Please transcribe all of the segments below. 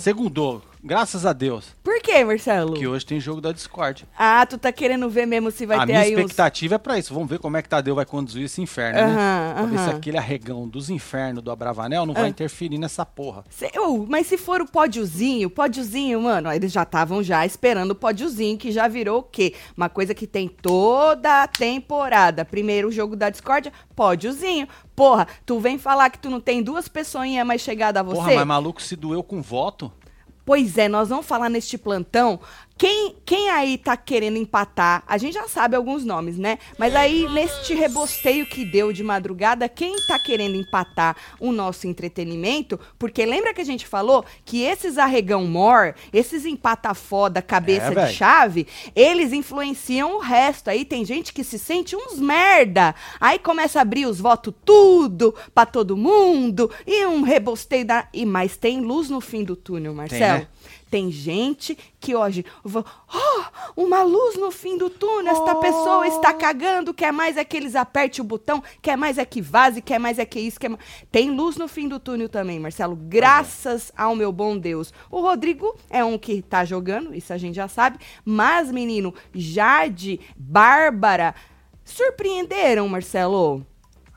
segundou? Graças a Deus. Por quê, Marcelo? Que hoje tem jogo da Discord. Ah, tu tá querendo ver mesmo se vai a ter minha aí uns... expectativa é pra isso. Vamos ver como é que Tadeu vai conduzir esse inferno, né? Aham, Pra ver se aquele arregão dos infernos do Abravanel não Ah. vai interferir nessa porra. Cê- ô, mas se for o pódiozinho, pódiozinho, mano, eles já estavam já esperando o pódiozinho, que já virou o quê? Uma coisa que tem toda a temporada. Primeiro o jogo da discórdia, pódiozinho. Porra, tu vem falar que tu não tem duas pessoinhas mais chegadas a você? Porra, mas maluco se doeu com voto? Pois é, nós vamos falar neste plantão. Quem, quem aí tá querendo empatar? A gente já sabe alguns nomes, né? Mas aí, neste rebosteio que deu de madrugada, quem tá querendo empatar o nosso entretenimento? Porque lembra que a gente falou que esses arregão mor, esses empata foda, cabeça É, de chave, eles influenciam o resto. Aí tem gente que se sente uns merda. Aí começa a abrir os votos tudo pra todo mundo. E um rebosteio da. E, mas tem luz no fim do túnel, Marcelo. né? Tem gente que hoje, oh, uma luz no fim do túnel, esta pessoa está cagando, quer mais é que eles apertem o botão, quer mais é que vaze, quer mais é que isso, quer ma- Tem luz no fim do túnel também, Marcelo, graças ao meu bom Deus. O Rodrigo é um que tá jogando, isso a gente já sabe, mas, menino, Jade, Bárbara, surpreenderam, Marcelo?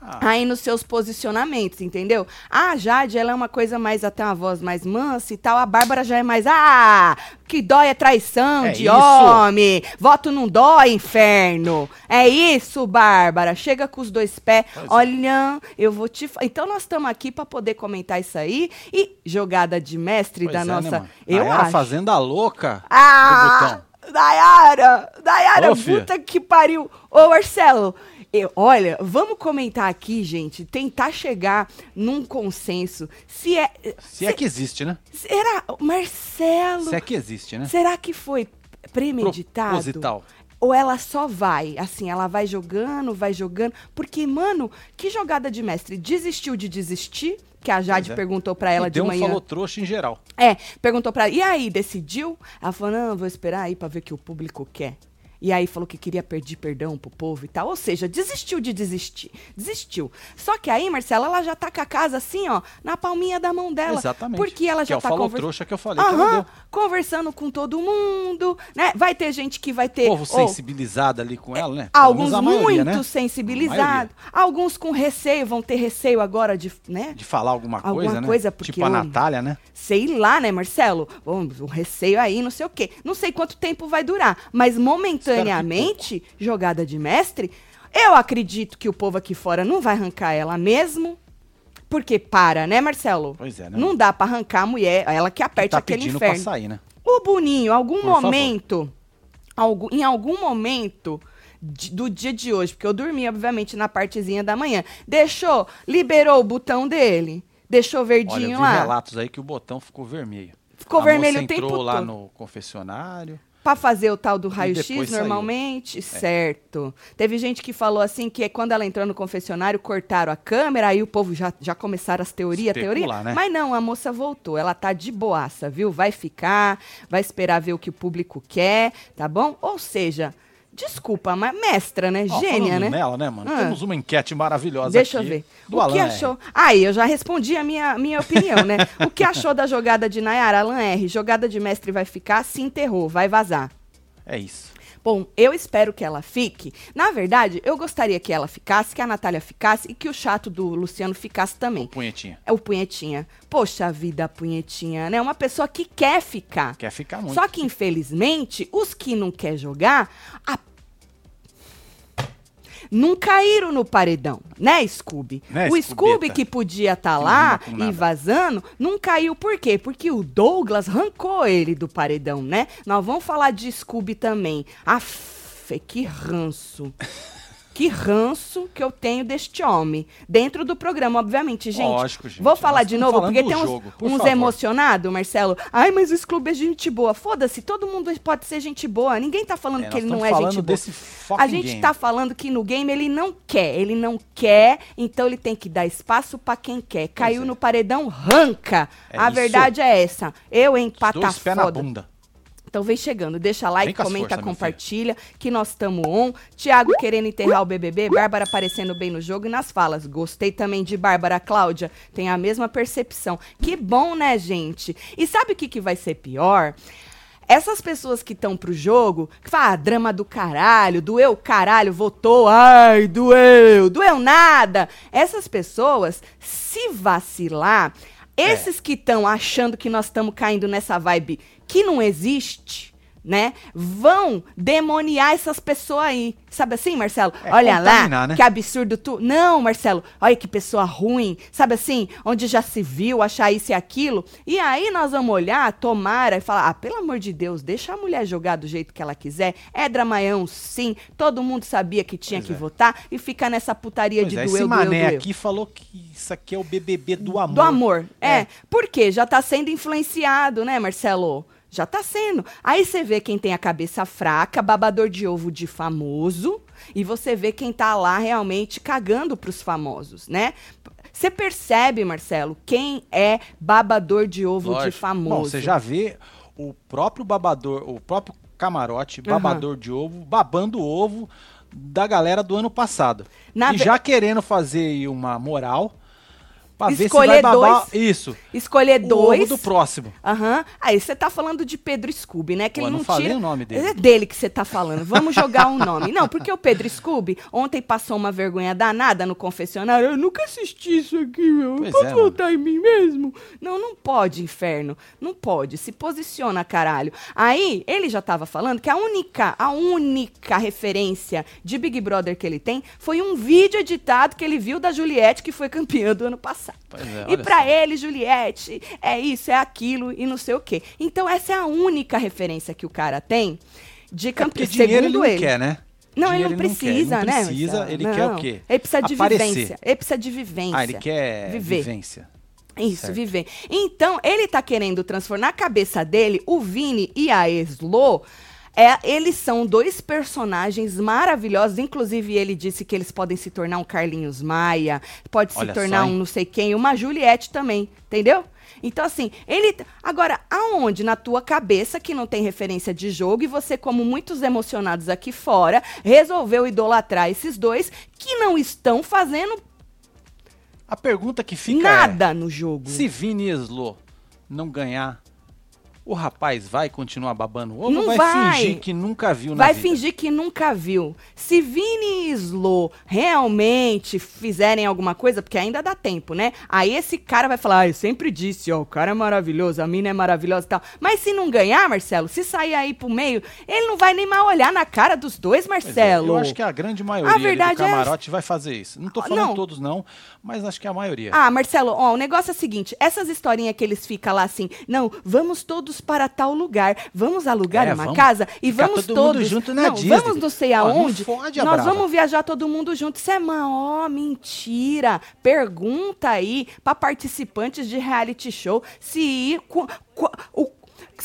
Ah, aí nos seus posicionamentos, entendeu? A Jade, ela é uma coisa mais, até uma voz mais mansa e tal. A Bárbara já é mais, ah, que dói é traição É de isso. homem. Voto não dói, inferno. É isso, Bárbara. Chega com os dois pés. Pois é. Olha, eu vou te... Então nós estamos aqui para poder comentar isso aí. E jogada de mestre pois da é, né, nossa... mano? eu Nayara acho. fazenda louca do Ah! botão. Dayara! Dayara, Ô, puta que pariu! Ô, Marcelo, eu- olha, vamos comentar aqui, gente, tentar chegar num consenso. Se é. Se é que existe, né? Será. Marcelo! Se é que existe, né? Será que foi premeditado? Proposital. Ou ela só vai, assim, ela vai jogando, vai jogando. Porque, mano, que jogada de mestre? Desistiu de desistir? Que a Jade é. perguntou pra ela E de deu um manhã. falou trouxa em geral. É, perguntou pra ela, e aí, decidiu? Ela falou, não, vou esperar aí pra ver o que o público quer. E aí falou que queria pedir perdão pro povo e tal. Ou seja, desistiu de desistir. Desistiu. Só que aí, Marcela, ela já tá com a casa assim, ó, na palminha da mão dela. Exatamente. Porque ela Que já é o tá falou conver- trouxa que eu falei que Aham, conversando com todo mundo, né? Vai ter gente que vai ter... Povo ou- sensibilizado ali com ela, né? Alguns maioria, muito né? sensibilizados, alguns com receio, vão ter receio agora de, né? De falar alguma Alguma coisa, né? coisa, porque tipo a eu- Natália, né? Sei lá, né, Marcelo? Bom, um receio aí, não sei o quê. Não sei quanto tempo vai durar, mas momentaneamente, jogada de mestre, eu acredito que o povo aqui fora não vai arrancar ela mesmo. Porque para, né, Marcelo? Pois é, né? Não dá pra arrancar a mulher, ela que aperte tá aquele pedindo inferno. pra sair, né? O Boninho, algum Por momento, algum, em algum momento do dia de hoje, porque eu dormi, obviamente, na partezinha da manhã, deixou, liberou o botão dele, deixou Olha, eu verdinho vi lá, relatos aí que o botão ficou vermelho. Ficou a vermelho moça o tempo entrou lá no confessionário. Pra fazer o tal do raio-x saiu. É. normalmente, certo. Teve gente que falou assim que quando ela entrou no confessionário, cortaram a câmera, aí o povo já, já começaram as teorias, teoria. né? Mas não, a moça voltou, ela tá de boaça, viu? Vai ficar, vai esperar ver o que o público quer, tá bom? Ou seja, desculpa, mas mestra, né? Ó, Gênia, né? nela, né, mano? Ah. Temos uma enquete maravilhosa Deixa aqui eu ver. o Alan que R. achou? Aí, eu já respondi a minha, minha opinião, né? o que achou da jogada de Nayara? Alan R, jogada de mestre vai ficar, se enterrou, vai vazar. É isso. Bom, eu espero que ela fique. Na verdade, eu gostaria que ela ficasse, que a Natália ficasse e que o chato do Luciano ficasse também. Punhetinha. É o Punhetinha. Poxa vida, Punhetinha, né? Uma pessoa que quer ficar. Quer ficar muito. Só que, infelizmente, os que não quer jogar, a- não caíram no paredão, né, Scooby? Né, o Scooby que podia estar Que lá e vazando, não caiu por quê? Porque o Douglas arrancou ele do paredão, né? Nós vamos falar de Scooby também. Aff, que ranço. Que ranço que eu tenho deste homem. Dentro do programa, obviamente, gente. Lógico, gente. Vou falar de novo, porque tem uns, jogo, por uns emocionados, Marcelo. Ai, mas o Scooby é gente boa. Foda-se, todo mundo pode ser gente boa. Ninguém tá falando É, que ele não é gente boa. A gente game. tá falando que no game ele não quer. Ele não quer, então ele tem que dar espaço pra quem quer. Caiu é. no paredão, ranca. É a isso. verdade é essa. Eu empata Dois pés na foda. bunda. Então vem chegando, deixa like, com comenta, forças, meu compartilha, que nós estamos on. Tiago querendo enterrar o BBB, Bárbara aparecendo bem no jogo e nas falas. Gostei também de Bárbara Cláudia, tem a mesma percepção. Que bom, né, gente? E sabe o que, que vai ser pior? Essas pessoas que estão pro jogo, que falam, ah, drama do caralho, doeu caralho, votou, ai, doeu, doeu nada. Essas pessoas, se vacilar, esses que estão achando que nós estamos caindo nessa vibe que não existe, né? Vão demoniar essas pessoas aí. Sabe assim, Marcelo? É, olha lá, né? que absurdo tu. Não, Marcelo, olha que pessoa ruim. Sabe assim, onde já se viu achar isso e aquilo. E aí nós vamos olhar, tomara e falar: ah, pelo amor de Deus, deixa a mulher jogar do jeito que ela quiser. É dramaião, sim. Todo mundo sabia que tinha Pois que é. votar e fica nessa putaria Pois de é, doeu, esse doeu, mané doeu. aqui falou que isso aqui é o BBB do amor. Do amor. É. É. Por quê? Já tá sendo influenciado, né, Marcelo? Já tá sendo. Aí você vê quem tem a cabeça fraca, babador de ovo de famoso, e você vê quem tá lá realmente cagando pros famosos, né? Você percebe, Marcelo, quem é babador de ovo de Lógico. famoso? Bom, você já vê o próprio babador, o próprio camarote, babador de ovo, babando o ovo da galera do ano passado. Na e ve- já querendo fazer aí uma moral pra ver se Escolher vai babar dois. isso. Escolher O dois. ovo do próximo. Aham. Aí você tá falando de Pedro Scooby, né? Que Pô, ele eu não, não falei tira. o nome dele. É dele que você tá falando. Vamos jogar um nome. Não, porque o Pedro Scooby ontem passou uma vergonha danada no confessionário. Eu nunca assisti isso aqui, meu. Pois Posso é, mano. voltar em mim mesmo? Não, não pode, inferno. Não pode. Se posiciona, caralho. Aí, ele já tava falando que a única, a única referência de Big Brother que ele tem foi um vídeo editado que ele viu da Juliette, que foi campeã do ano passado. É, e só. ele, Juliette, é isso, é aquilo e não sei o quê. Então, essa é a única referência que o cara tem de É campeão. porque dinheiro ele segundo não ele. quer, né? Não, Dinheiro ele não precisa, ele né? não precisa, Marcelo? ele quer Não. o quê? Ele precisa de Aparecer. vivência. Ele precisa de vivência. Ah, ele quer Viver. vivência. Isso, Certo. viver. Então, ele tá querendo transformar na cabeça dele o Vini e a Eslo. É, eles são dois personagens maravilhosos. Inclusive, ele disse que eles podem se tornar um Carlinhos Maia, pode Olha se tornar só, um não sei quem, uma Juliette também, entendeu? Então, assim, ele. Agora, aonde na tua cabeça, que não tem referência de jogo, e você, como muitos emocionados aqui fora, resolveu idolatrar esses dois que não estão fazendo A pergunta que fica nada no jogo. é, se Vini Eslo não ganhar, o rapaz vai continuar babando ovo Não ou vai, vai. fingir que nunca viu na Vai vida? fingir que nunca viu. Se Vini e Slo realmente fizerem alguma coisa, porque ainda dá tempo, né? Aí esse cara vai falar, ah, eu sempre disse, ó, o cara é maravilhoso, a mina é maravilhosa e tal. Mas se não ganhar, Marcelo, se sair aí pro meio, ele não vai nem mais olhar na cara dos dois, é, Marcelo. eu acho que a grande maioria A verdade do é- camarote vai fazer isso. Não tô falando Não. todos não, mas acho que a maioria. Ah, Marcelo, ó, o negócio é o seguinte: essas historinhas que eles ficam lá assim, não, vamos todos para tal lugar, vamos alugar É, uma vamos casa e vamos todo mundo todos. junto na não, Disney. vamos não sei Ó, não aonde. fode nós brava. vamos viajar todo mundo junto. Isso é maior mentira. Pergunta aí para participantes de reality show se ir. o-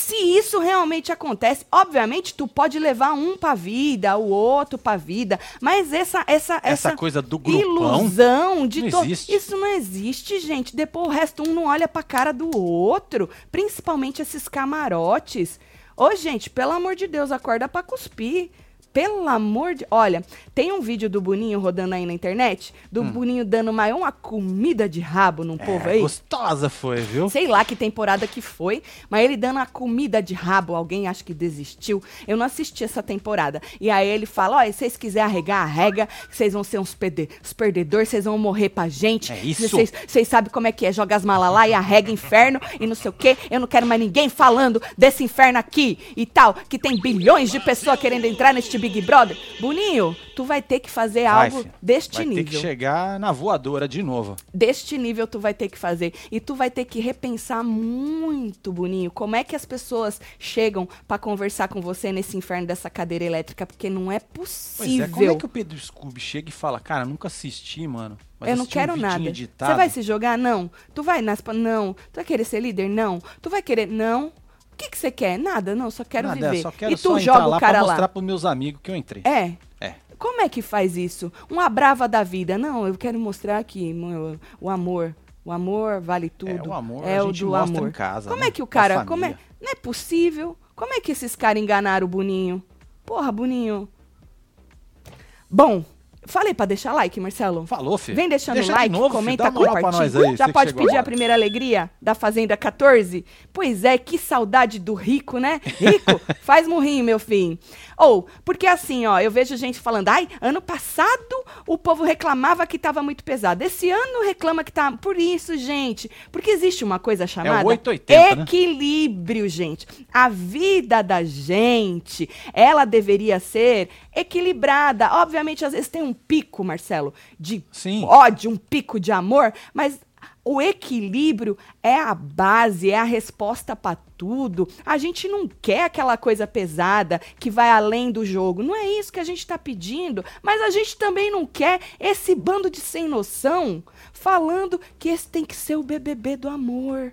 se isso realmente acontece, obviamente tu pode levar um pra vida, o outro pra vida, mas essa essa Essa essa, coisa do grupão ilusão de não to- isso não existe, gente. Depois o resto um não olha pra cara do outro, principalmente esses camarotes. Ô, gente, pelo amor de Deus, acorda pra cuspir. Pelo amor de. Olha, tem um vídeo do Boninho rodando aí na internet, do Boninho dando maior uma comida de rabo num povo Hum. É, aí. gostosa foi, viu? Sei lá que temporada que foi, mas ele dando a comida de rabo, alguém acha que desistiu. Eu não assisti essa temporada. E aí ele fala: ó, se vocês quiserem arregar, arrega, vocês vão ser uns perde os perdedores, vocês vão morrer pra gente. É isso. Vocês sabem como é que é, joga as malas lá e arrega inferno e não sei o quê. Eu não quero mais ninguém falando desse inferno aqui e tal, que tem bilhões de pessoas querendo entrar neste Big Brother. Boninho, tu vai ter que fazer Vai, algo filho. deste vai nível ter que chegar na voadora de novo. deste nível tu vai ter que fazer. E tu vai ter que repensar muito, Boninho, como é que as pessoas chegam pra conversar com você nesse inferno dessa cadeira elétrica, porque não é possível. é, como é que o Pedro Scooby chega e fala, cara, nunca assisti, mano. mas Eu não um quero vidinho nada. editado." Você vai se jogar? Não. Tu vai nas... Não. Tu vai querer ser líder? Não. Tu vai querer... Não. O que que você quer? Nada, não. Só quero Nada, viver. só quero e tu só joga o cara lá. mostrar pros meus amigos que eu entrei. É. É. Como é que faz isso? Uma brava da vida. Não, eu quero mostrar que meu, o amor... O amor vale tudo. o amor é a o gente do mostra amor. em casa, Como né? é que o cara... Como é, não é possível. Como é que esses caras enganaram o Boninho? Porra, Boninho. Bom, falei pra deixar like, Marcelo. Falou, filho. Vem deixando Deixa like, de novo, comenta, filho. Dá compartilha. aí, Já pode pedir a agora. primeira alegria da Fazenda 14? Pois é, que saudade do rico, né? Rico, faz murrinho, meu filho. Ou, porque assim, ó, eu vejo gente falando, ai, ano passado o povo reclamava que tava muito pesado. Esse ano reclama que tá. Por isso, gente. Porque existe uma coisa chamada 880, né? equilíbrio, gente. A vida da gente, ela deveria ser equilibrada. Obviamente, às vezes tem um pico, Marcelo, de Sim. ódio, um pico de amor, mas o equilíbrio é a base, é a resposta para tudo. A gente não quer aquela coisa pesada que vai além do jogo. Não é isso que a gente está pedindo. Mas a gente também não quer esse bando de sem noção falando que esse tem que ser o BBB do amor.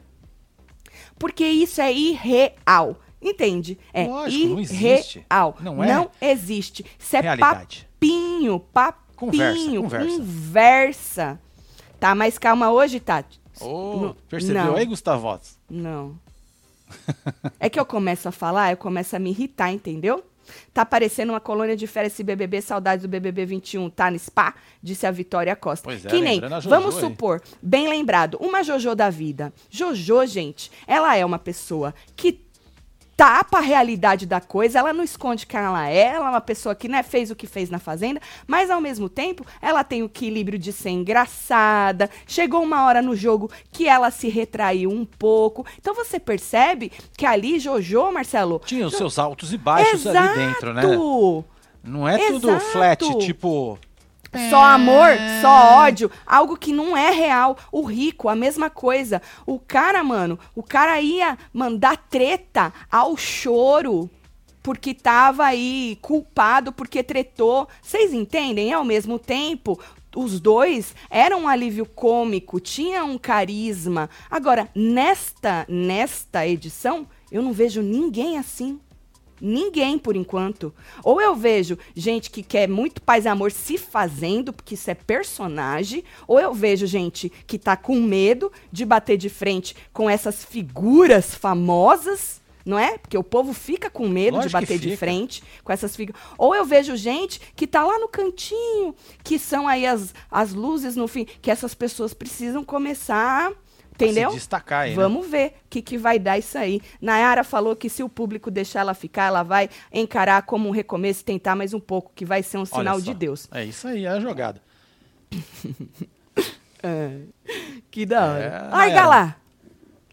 Porque isso é irreal. Entende? É Lógico, não irreal. existe. Não é Não existe. Isso é realidade. papinho, papinho, Conversa, conversa. conversa. Tá mais calma hoje, Tati? Ô, Não, percebeu não. aí, Gustavo? Não. é que eu começo a falar, eu começo a me irritar, entendeu? Tá parecendo uma colônia de férias esse BBB, saudades do BBB 21, tá no spa? Disse a Vitória Costa. Pois é, que nem, Jojo vamos supor, bem lembrado, uma Jojo da vida. Jojo, gente, ela é uma pessoa que tapa a realidade da coisa, ela não esconde quem ela é, ela é uma pessoa que né, fez o que fez na Fazenda, mas ao mesmo tempo ela tem o equilíbrio de ser engraçada. Chegou uma hora no jogo que ela se retraiu um pouco. Então você percebe que ali, Jojo, Marcelo. Tinha os seus altos e baixos Exato! ali dentro, né? Não é tudo Exato! flat, tipo. Só amor, só ódio, algo que não é real. O rico, a mesma coisa. O cara, mano, o cara ia mandar treta ao choro porque tava aí culpado porque tretou. Vocês entendem? Ao mesmo tempo, os dois eram um alívio cômico, tinha um carisma. Agora, nesta nesta edição, eu não vejo ninguém assim. Ninguém, por enquanto. Ou eu vejo gente que quer muito paz e amor se fazendo, porque isso é personagem, ou eu vejo gente que tá com medo de bater de frente com essas figuras famosas, não é? Porque o povo fica com medo Lógico de bater de frente com essas figuras. Ou eu vejo gente que tá lá no cantinho, que são aí as, as luzes no fim, que essas pessoas precisam começar, entendeu? Se destacar aí, né? Vamos ver o que, que vai dar isso aí. Nayara falou que se o público deixar ela ficar, ela vai encarar como um recomeço e tentar mais um pouco, que vai ser um sinal de Deus. É isso aí, é a jogada. Que da hora. É, Larga Nayara. lá.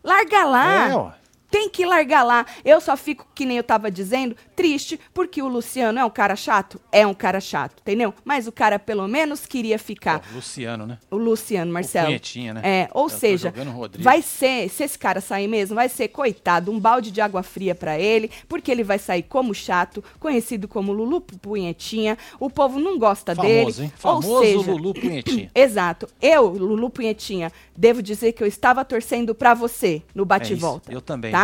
Larga lá. É, ó. Tem que largar lá. Eu só fico, que nem eu tava dizendo, triste, porque o Luciano é um cara chato? É um cara chato, entendeu? Mas o cara pelo menos queria ficar. Ó, Luciano, né? O Luciano, Marcelo. punhetinha, né? É, ou Eu seja, o vai ser, se esse cara sair mesmo, vai ser, coitado, um balde de água fria pra ele, porque ele vai sair como chato, conhecido como Lulu Punhetinha. O povo não gosta Famoso, dele. hein? Ou Famoso seja, Lulu Punhetinha. Exato. Eu, Lulu Punhetinha, devo dizer que eu estava torcendo pra você no É bate e isso. volta. Eu também. Tá?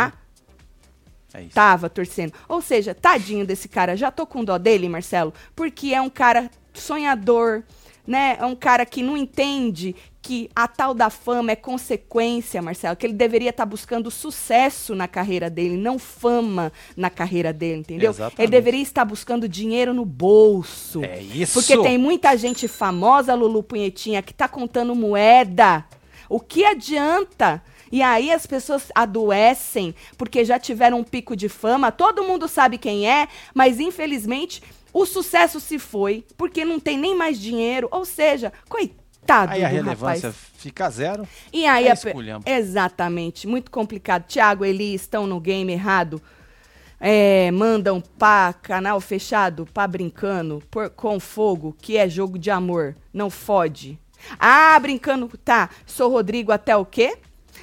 É isso. Tava torcendo. Ou seja, tadinho desse cara. Já tô com dó dele, Marcelo, porque é um cara sonhador, né? É um cara que não entende que a tal da fama é consequência, Marcelo, que ele deveria estar buscando sucesso na carreira dele, não fama na carreira dele, entendeu? Exatamente. Ele deveria estar buscando dinheiro no bolso. É isso. Porque tem muita gente famosa, Lulu Punhetinha, que tá contando moeda. O que adianta? E aí as pessoas adoecem porque já tiveram um pico de fama, todo mundo sabe quem é, mas infelizmente o sucesso se foi porque não tem nem mais dinheiro, ou seja, coitado Aí a relevância rapaz. fica zero. E aí é a pe-. Exatamente, muito complicado. Tiago e Eli estão no game errado. É, mandam pá, canal fechado, pá brincando, por- com fogo, que é jogo de amor. Não fode. Ah, brincando, tá. Sou Rodrigo até o quê?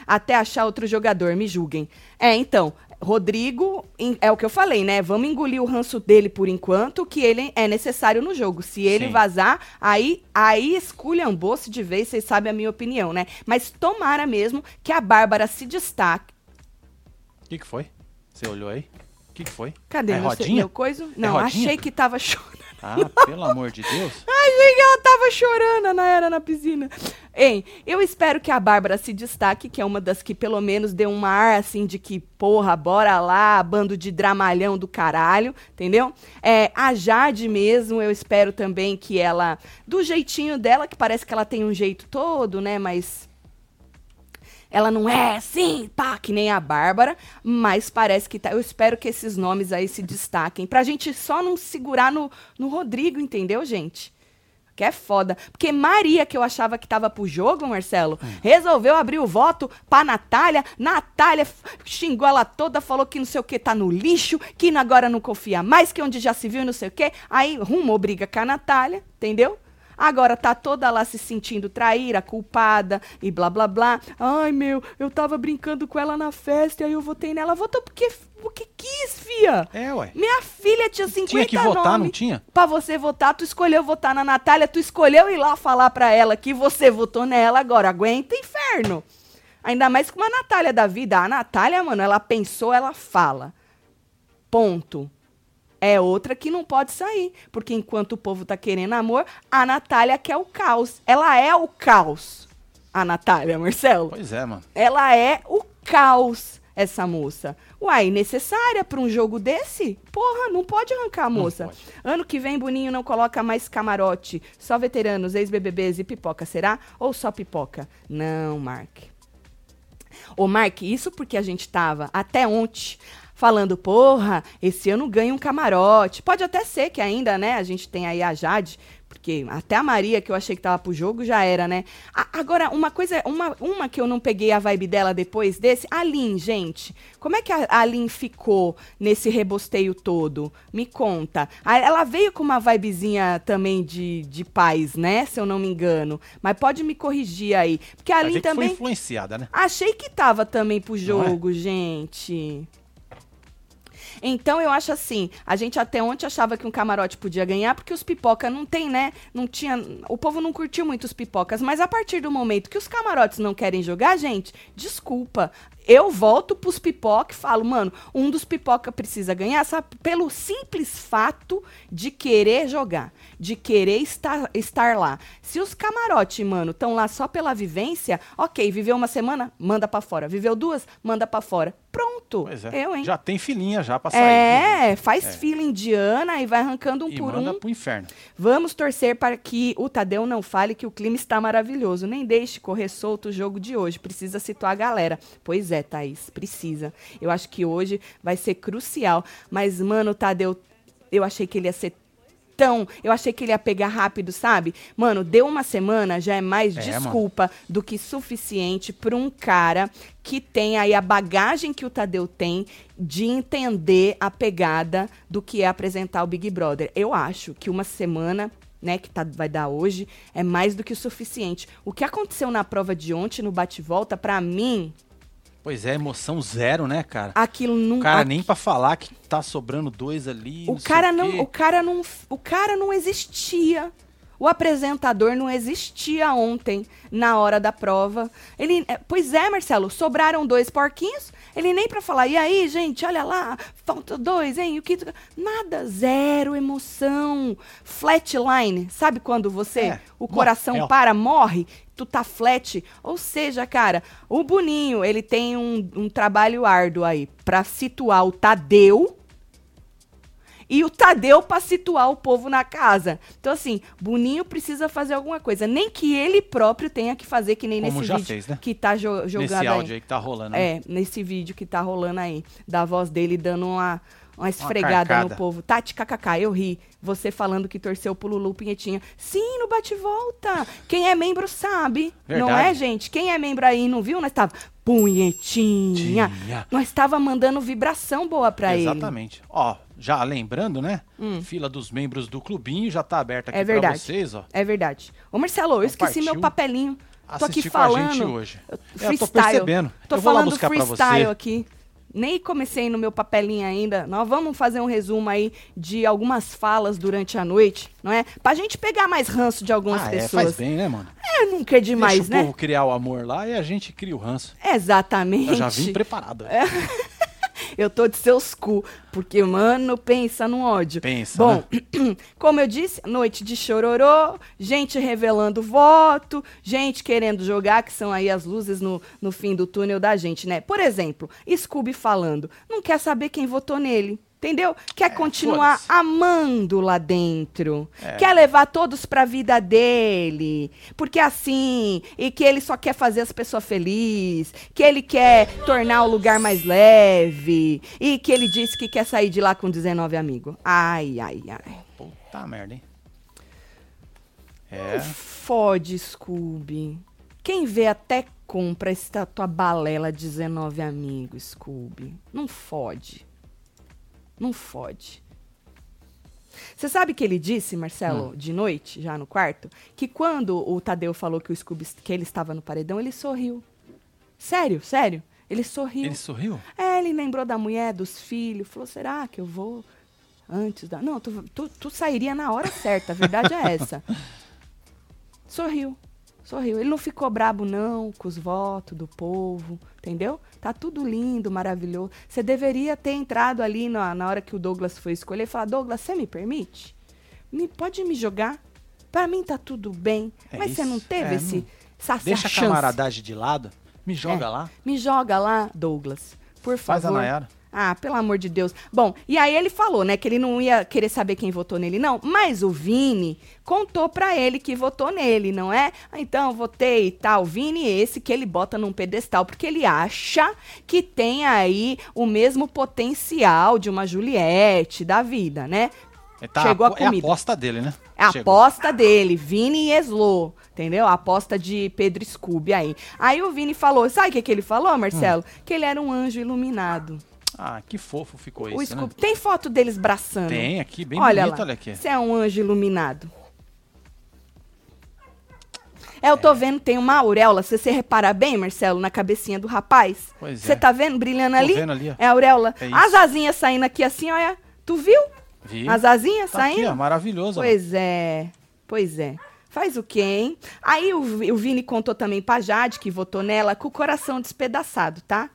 Até achar outro jogador, me julguem. É, então, Rodrigo, é o que eu falei, né? Vamos engolir o ranço dele por enquanto, que ele é necessário no jogo. Se ele Sim. vazar, aí, aí esculhambou-se de vez, vocês sabem a minha opinião, né? Mas tomara mesmo que a Bárbara se destaque. O que, que foi? Você olhou aí? O que, que foi? Cadê é meu, rodinha? meu coisa? Não, rodinha? achei que tava chorando. Ah, pelo amor de Deus. Achei que ela tava chorando, na era na piscina. Hein, eu espero que a Bárbara se destaque, que é uma das que pelo menos deu um ar assim de que, porra, bora lá, bando de dramalhão do caralho, entendeu? É, a Jade mesmo, eu espero também que ela, do jeitinho dela, que parece que ela tem um jeito todo, né, mas ela não é assim, pá, que nem a Bárbara, mas parece que tá. Eu espero que esses nomes aí se destaquem. Pra gente só não segurar no, no Rodrigo, entendeu, gente? Que é foda. Porque Maria, que eu achava que tava pro jogo, Marcelo, hum. resolveu abrir o voto pra Natália. Natália xingou ela toda, falou que não sei o que tá no lixo, que agora não confia mais, que onde já se viu e não sei o que. Aí rumou briga com a Natália, entendeu? Agora tá toda lá se sentindo traíra, culpada e blá blá blá. Ai, meu, eu tava brincando com ela na festa e aí eu votei nela. Votou porque, porque quis, fia. É, ué. Minha filha tinha 50 Tinha que votar, não tinha? Pra você votar, tu escolheu votar na Natália, tu escolheu ir lá falar pra ela que você votou nela. Agora, aguenta inferno. Ainda mais com uma Natália da vida. A Natália, mano, ela pensou, ela fala. Ponto é outra que não pode sair. Porque enquanto o povo tá querendo amor, a Natália quer o caos. Ela é o caos. A Natália, Marcelo. Pois é, mano. Ela é o caos, essa moça. Uai, necessária para um jogo desse? Porra, não pode arrancar a moça. Ano que vem, Boninho não coloca mais camarote. Só veteranos, ex-BBBs e pipoca, será? Ou só pipoca? Não, Mark. Ô, Mark, isso porque a gente tava até ontem falando, porra, esse ano ganha um camarote. Pode até ser que ainda, né? A gente tem aí a Jade, porque até a Maria, que eu achei que tava pro jogo, já era, né? A, agora, uma coisa, uma, uma que eu não peguei a vibe dela depois desse, a Lin, gente. Como é que a, a Lin ficou nesse rebosteio todo? Me conta. A, ela veio com uma vibezinha também de, de paz, né? Se eu não me engano. Mas pode me corrigir aí. Porque a, a Lin também. Foi influenciada, né? Achei que tava também pro é? jogo, é? gente. Então eu acho assim, a gente até ontem achava que um camarote podia ganhar, porque os pipoca não tem, né? Não tinha. O povo não curtiu muito os pipocas, mas a partir do momento que os camarotes não querem jogar, gente, desculpa eu volto pros pipoca e falo, mano, um dos pipoca precisa ganhar, sabe? Pelo simples fato de querer jogar, de querer estar, estar lá. Se os camarote, mano, estão lá só pela vivência, ok, viveu uma semana, manda para fora. Viveu duas, manda para fora. Pronto. É. Eu, hein? Já tem filinha já pra sair. É, faz é. fila indiana e vai arrancando um e por manda um. pro inferno. Vamos torcer para que o Tadeu não fale que o clima está maravilhoso. Nem deixe correr solto o jogo de hoje. Precisa situar a galera. Pois é, Thaís, precisa. Eu acho que hoje vai ser crucial. Mas, mano, Tadeu, eu achei que ele ia ser tão. Eu achei que ele ia pegar rápido, sabe? Mano, deu uma semana, já é mais é, desculpa mano. do que suficiente para um cara que tem aí a bagagem que o Tadeu tem de entender a pegada do que é apresentar o Big Brother. Eu acho que uma semana né, que tá, vai dar hoje, é mais do que o suficiente. O que aconteceu na prova de ontem, no bate-volta, para mim, Pois é, emoção zero, né, cara? Aquilo não. O cara nem para falar que tá sobrando dois ali. O cara não, o cara não, o cara não existia. O apresentador não existia ontem na hora da prova. Ele, é, pois é, Marcelo, sobraram dois porquinhos. Ele nem para falar, e aí, gente, olha lá, falta dois, hein? O que nada, zero emoção, flatline. Sabe quando você, é, o coração é. para, morre? Tu tá flat. Ou seja, cara, o Boninho, ele tem um, um trabalho árduo aí para situar o Tadeu e o Tadeu para situar o povo na casa. Então, assim, Boninho precisa fazer alguma coisa. Nem que ele próprio tenha que fazer, que nem Como nesse vídeo fez, né? que tá jo jogado nesse áudio aí. aí que tá rolando. Né? É, nesse vídeo que tá rolando aí. Da voz dele dando uma uma esfregada uma no povo. Tati, kkk, eu ri. Você falando que torceu pro Lulu Pinhetinha. Sim, no bate-volta. Quem é membro sabe. Verdade. Não é, gente? Quem é membro aí não viu? Nós tava punhetinha. Tinha. Nós tava mandando vibração boa pra Exatamente. ele. Exatamente. Ó, já lembrando, né? Hum. Fila dos membros do clubinho já tá aberta aqui é pra vocês, ó. É verdade. Ô, Marcelo, eu esqueci meu papelinho. Tô aqui falando. hoje. Freestyle. É, eu tô percebendo. Tô eu falando freestyle aqui nem comecei no meu papelinho ainda. Nós vamos fazer um resumo aí de algumas falas durante a noite, não é? Pra gente pegar mais ranço de algumas ah, pessoas. É, faz bem, né, mano? É, nunca é demais, Deixa né? o povo criar o amor lá e a gente cria o ranço. Exatamente. Eu já vim preparado. É. Eu tô de seus cu. Porque, mano, pensa no ódio. Pensa, Bom, né? como eu disse, noite de chororô, gente revelando voto, gente querendo jogar, que são aí as luzes no, no fim do túnel da gente, né? Por exemplo, Scooby falando, não quer saber quem votou nele. Entendeu? Quer continuar foda-se. amando lá dentro. É. Quer levar todos pra vida dele. Porque assim, e que ele só quer fazer as pessoas felizes, que ele quer tornar o lugar mais leve, e que ele disse que quer sair de lá com 19 amigos. Ai, ai, ai. Puta merda, hein? É. Fode, Scooby. Quem vê até compra essa tua balela 19 amigos, Scooby. Não fode. Não fode. Você sabe que ele disse, Marcelo, de noite, já no quarto, que quando o Tadeu falou que o Scooby que ele estava no paredão, ele sorriu. Sério, sério. Ele sorriu. Ele sorriu? É, ele lembrou da mulher, dos filhos, falou: será que eu vou antes da. Não, tu, tu, tu sairia na hora certa, a verdade é essa. Sorriu, sorriu. Ele não ficou brabo, não, com os votos do povo, entendeu? Tá tudo lindo, maravilhoso. Você deveria ter entrado ali na, na hora que o Douglas foi escolher e falar: Douglas, você me permite? Me, pode me jogar? Pra mim tá tudo bem. É Mas você não teve É, esse, não- essa, Deixa a essa camaradagem de lado. Me joga É. lá. Me joga lá, Douglas. Por Faz a favor. Nayara. Ah, pelo amor de Deus. Bom, e aí ele falou, né, que ele não ia querer saber quem votou nele, não. Mas o Vini contou pra ele que votou nele, não é? Ah, Então, votei e tal. O Vini, esse que ele bota num pedestal, porque ele acha que tem aí o mesmo potencial de uma Juliette da vida, né? É, tá, Chegou a é a comida. aposta dele, né? É a Chegou. aposta dele, Vini e Eslo, entendeu? A aposta de Pedro Scooby aí. Aí o Vini falou, sabe o que, que ele falou, Marcelo? Que ele era um anjo iluminado. Ah, que fofo ficou o isso, né? Tem foto deles braçando? Tem aqui, bem olha bonito, lá, olha aqui. Você é um anjo iluminado. É, eu tô vendo, tem uma auréola. Se você reparar bem, Marcelo, na cabecinha do rapaz. Pois Você é. tá vendo brilhando Tô ali? vendo ali, ó. É a auréola. É. As asinhas saindo aqui assim, olha. Tu viu? Vi. As asinhas Tá saindo? aqui, ó, maravilhoso. ó. Pois é, pois é. Faz o quê, hein? Aí o, o Vini contou também pra Jade, que votou nela, com o coração despedaçado, tá?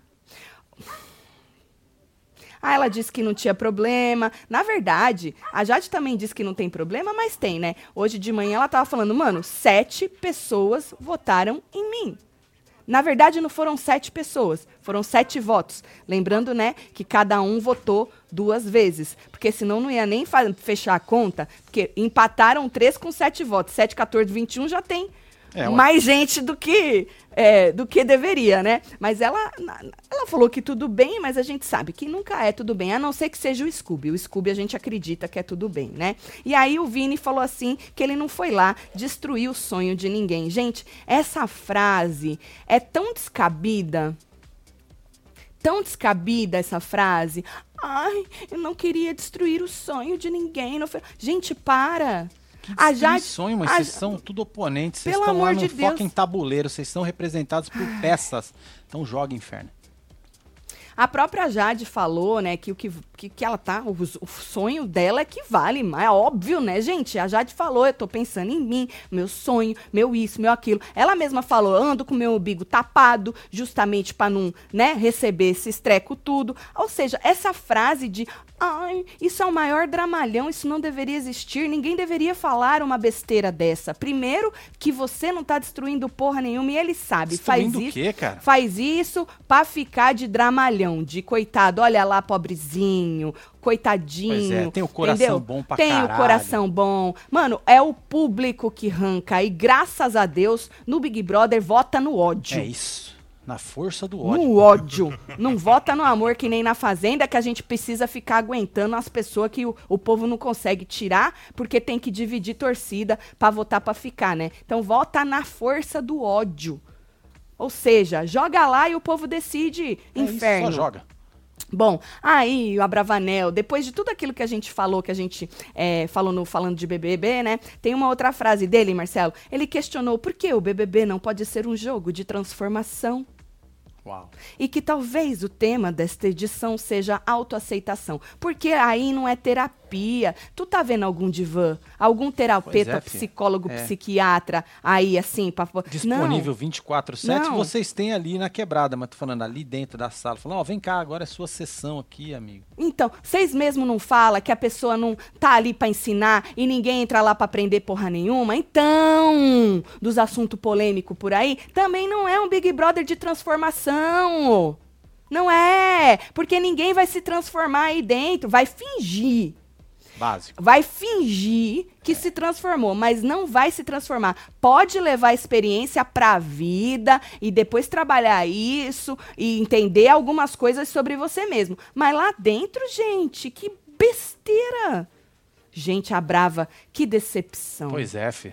Aí ela disse que não tinha problema. Na verdade, a Jade também disse que não tem problema, mas tem, né? Hoje de manhã ela tava falando, mano, sete pessoas votaram em mim. Na verdade, não foram sete pessoas, foram sete votos. Lembrando, né, que cada um votou duas vezes. Porque senão não ia nem fechar a conta. Porque empataram três com sete votos. 7, 14, 21 já tem É, mais gente do que, é, do que deveria, né? Mas ela, ela falou que tudo bem, mas a gente sabe que nunca é tudo bem, a não ser que seja o Scooby. O Scooby a gente acredita que é tudo bem, né? E aí o Vini falou assim que ele não foi lá destruir o sonho de ninguém. Gente, essa frase é tão descabida tão descabida essa frase. Ai, eu não queria destruir o sonho de ninguém. Não foi... Gente, para. A Destruir Jade, sonho, mas a- vocês são tudo oponentes. Vocês Pelo estão lá no de Deus. fucking tabuleiro. Vocês são representados por peças. Então joga, inferno. A própria Jade falou, né, que o que, que, que ela tá, o, o sonho dela é que vale, mas é óbvio, né, gente? A Jade falou, eu tô pensando em mim, meu sonho, meu isso, meu aquilo. Ela mesma falou, ando com meu umbigo tapado, justamente pra não, né, receber esse estreco tudo. Ou seja, essa frase de, ai, isso é o maior dramalhão, isso não deveria existir, ninguém deveria falar uma besteira dessa. Primeiro, que você não tá destruindo porra nenhuma e ele sabe, faz Destruindo o isso quê, cara? faz isso pra ficar de dramalhão, de coitado, olha lá, pobrezinho, coitadinho. Pois é, tem o coração entendeu? bom pra Tem caralho. o coração bom. Mano, é o público que ranca. E graças a Deus, no Big Brother, vota no ódio. É isso. Na força do ódio. No ódio. Não vota no amor que nem na Fazenda, que a gente precisa ficar aguentando as pessoas que o, o povo não consegue tirar, porque tem que dividir torcida pra votar pra ficar, né? Então vota na força do ódio. Ou seja, joga lá e o povo decide É isso, inferno. só joga. Bom, aí o Abravanel, depois de tudo aquilo que a gente falou, que a gente é, falou no falando de BBB, né? Tem uma outra frase dele, Marcelo. Ele questionou por que o BBB não pode ser um jogo de transformação Uau. e que talvez o tema desta edição seja autoaceitação, porque aí não é terapia. Terapia. Tu tá vendo algum divã? Algum terapeuta, é, psicólogo, É. psiquiatra aí, assim, pra... Disponível Não. 24/7, Não. vocês têm ali na quebrada, mas tô falando ali dentro da sala. Falando, ó, vem cá, agora é sua sessão aqui, amigo. Então, vocês mesmo não falam que a pessoa não tá ali pra ensinar e ninguém entra lá pra aprender porra nenhuma? Então, dos assuntos polêmicos por aí, também não é um Big Brother de transformação. Não é, porque ninguém vai se transformar aí dentro, vai fingir. Básico. Vai fingir que se transformou, mas não vai se transformar. Pode levar a experiência pra vida e depois trabalhar isso e entender algumas coisas sobre você mesmo. Mas lá dentro, gente, que besteira! Gente, a brava, que decepção. Pois é, fi.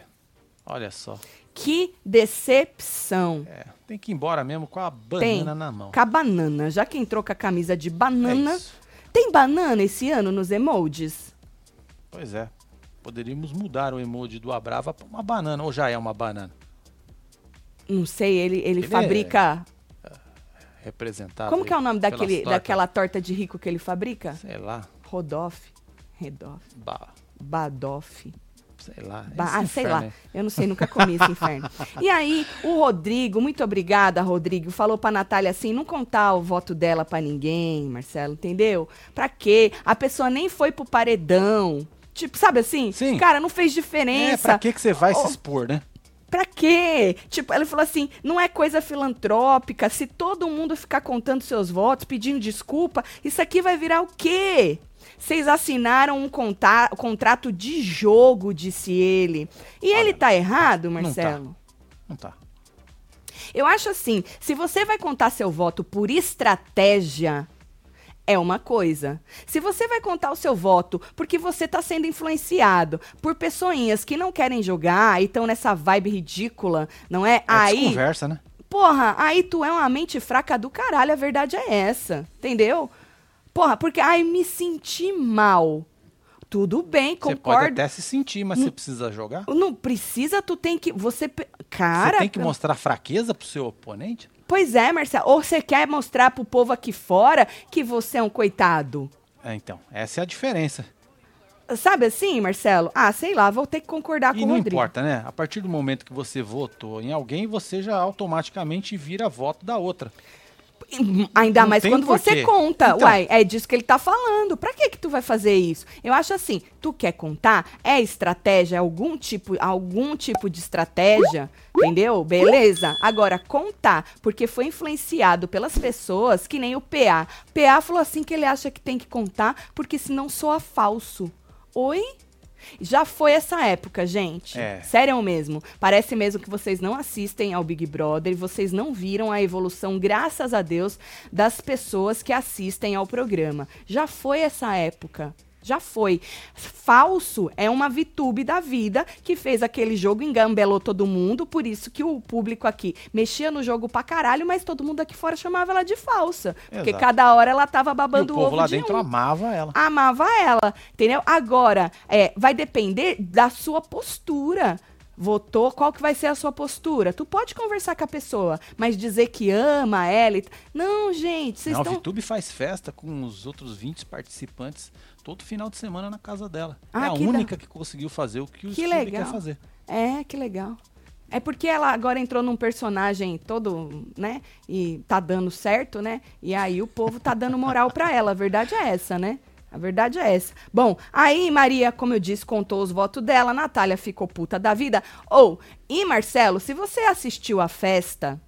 Olha só. Que decepção. É, tem que ir embora mesmo com a Tem. banana na mão. Com a banana. Já que entrou com a camisa de É banana. isso. Tem banana esse ano nos emojis? Pois é. Poderíamos mudar o emoji do Abrava pra uma banana, ou já é uma banana. Não sei, ele, ele, Ele fabrica. Representado. Como que é o nome daquele, daquela torta de rico que ele fabrica? Sei lá. Rodoff. Redoff. Ba, Badoff. sei lá. Ba- ah, sei inferno lá. aí. Eu não sei, nunca comi esse inferno. E aí, o Rodrigo, muito obrigada, Rodrigo, falou pra Natália assim: não contar o voto dela pra ninguém, Marcelo, entendeu? Pra quê? A pessoa nem foi pro paredão. Tipo, sabe assim? Sim. Cara, não fez diferença. É, pra que, que você vai Ô, se expor, né? Pra quê? Tipo, ela falou assim: não é coisa filantrópica. Se todo mundo ficar contando seus votos, pedindo desculpa, isso aqui vai virar o quê? Vocês assinaram um contrato de jogo, disse ele. E ele tá errado, Marcelo? Não tá. Eu acho assim: se você vai contar seu voto por estratégia, é uma coisa. Se você vai contar o seu voto porque você está sendo influenciado por pessoinhas que não querem jogar e estão nessa vibe ridícula, não é? É aí, conversa, né? porra, aí tu é uma mente fraca do caralho, a verdade é essa, entendeu? Porra, porque ai me senti mal. Tudo bem, Você pode concordo. até se sentir, mas você precisa jogar? Não precisa, tu tem que você cara, você tem que mostrar fraqueza pro seu oponente? Pois é, Marcelo. Ou você quer mostrar pro povo aqui fora que você é um coitado? É, então, essa é a diferença. Sabe assim, Marcelo? Ah, sei lá, vou ter que concordar E com o não Rodrigo. importa, né? A partir do momento que você votou em alguém, você já automaticamente vira voto da outra. Ainda Não mais quando você conta. Então. Uai, é disso que ele tá falando. Pra que que tu vai fazer isso? Eu acho assim, tu quer contar? É estratégia, é algum tipo, algum tipo de estratégia, entendeu? Beleza? Agora, contar, porque foi influenciado pelas pessoas, que nem o PA. PA falou assim que ele acha que tem que contar, porque senão soa falso. Oi? Já foi essa época, gente. É. Sério mesmo. Parece mesmo que vocês não assistem ao Big Brother e vocês não viram a evolução, graças a Deus, das pessoas que assistem ao programa. Já foi essa época. Já foi. Falso é uma VTube da vida que fez aquele jogo, engambelou todo mundo, por isso que o público aqui mexia no jogo pra caralho, mas todo mundo aqui fora chamava ela de falsa. Porque Exato. cada hora ela tava E o babando o povo ovo lá de dentro um amava ela. amava ela, entendeu? Agora, é, vai depender da sua postura. Votou, qual que vai ser a sua postura? Tu pode conversar com a pessoa, mas dizer que ama ela e... Não, gente, vocês Não, a estão... VTube faz festa com os outros 20 participantes todo final de semana na casa dela. Ah, é a que da- única que conseguiu fazer o que o Que legal. quer fazer. É, que legal. É porque ela agora entrou num personagem todo, né? E tá dando certo, né? E aí o povo tá dando moral pra ela. A verdade é essa, né? A verdade é essa. Bom, aí Maria, como eu disse, contou os votos dela. Natália ficou puta da vida. Ou, e Marcelo, se você assistiu a festa,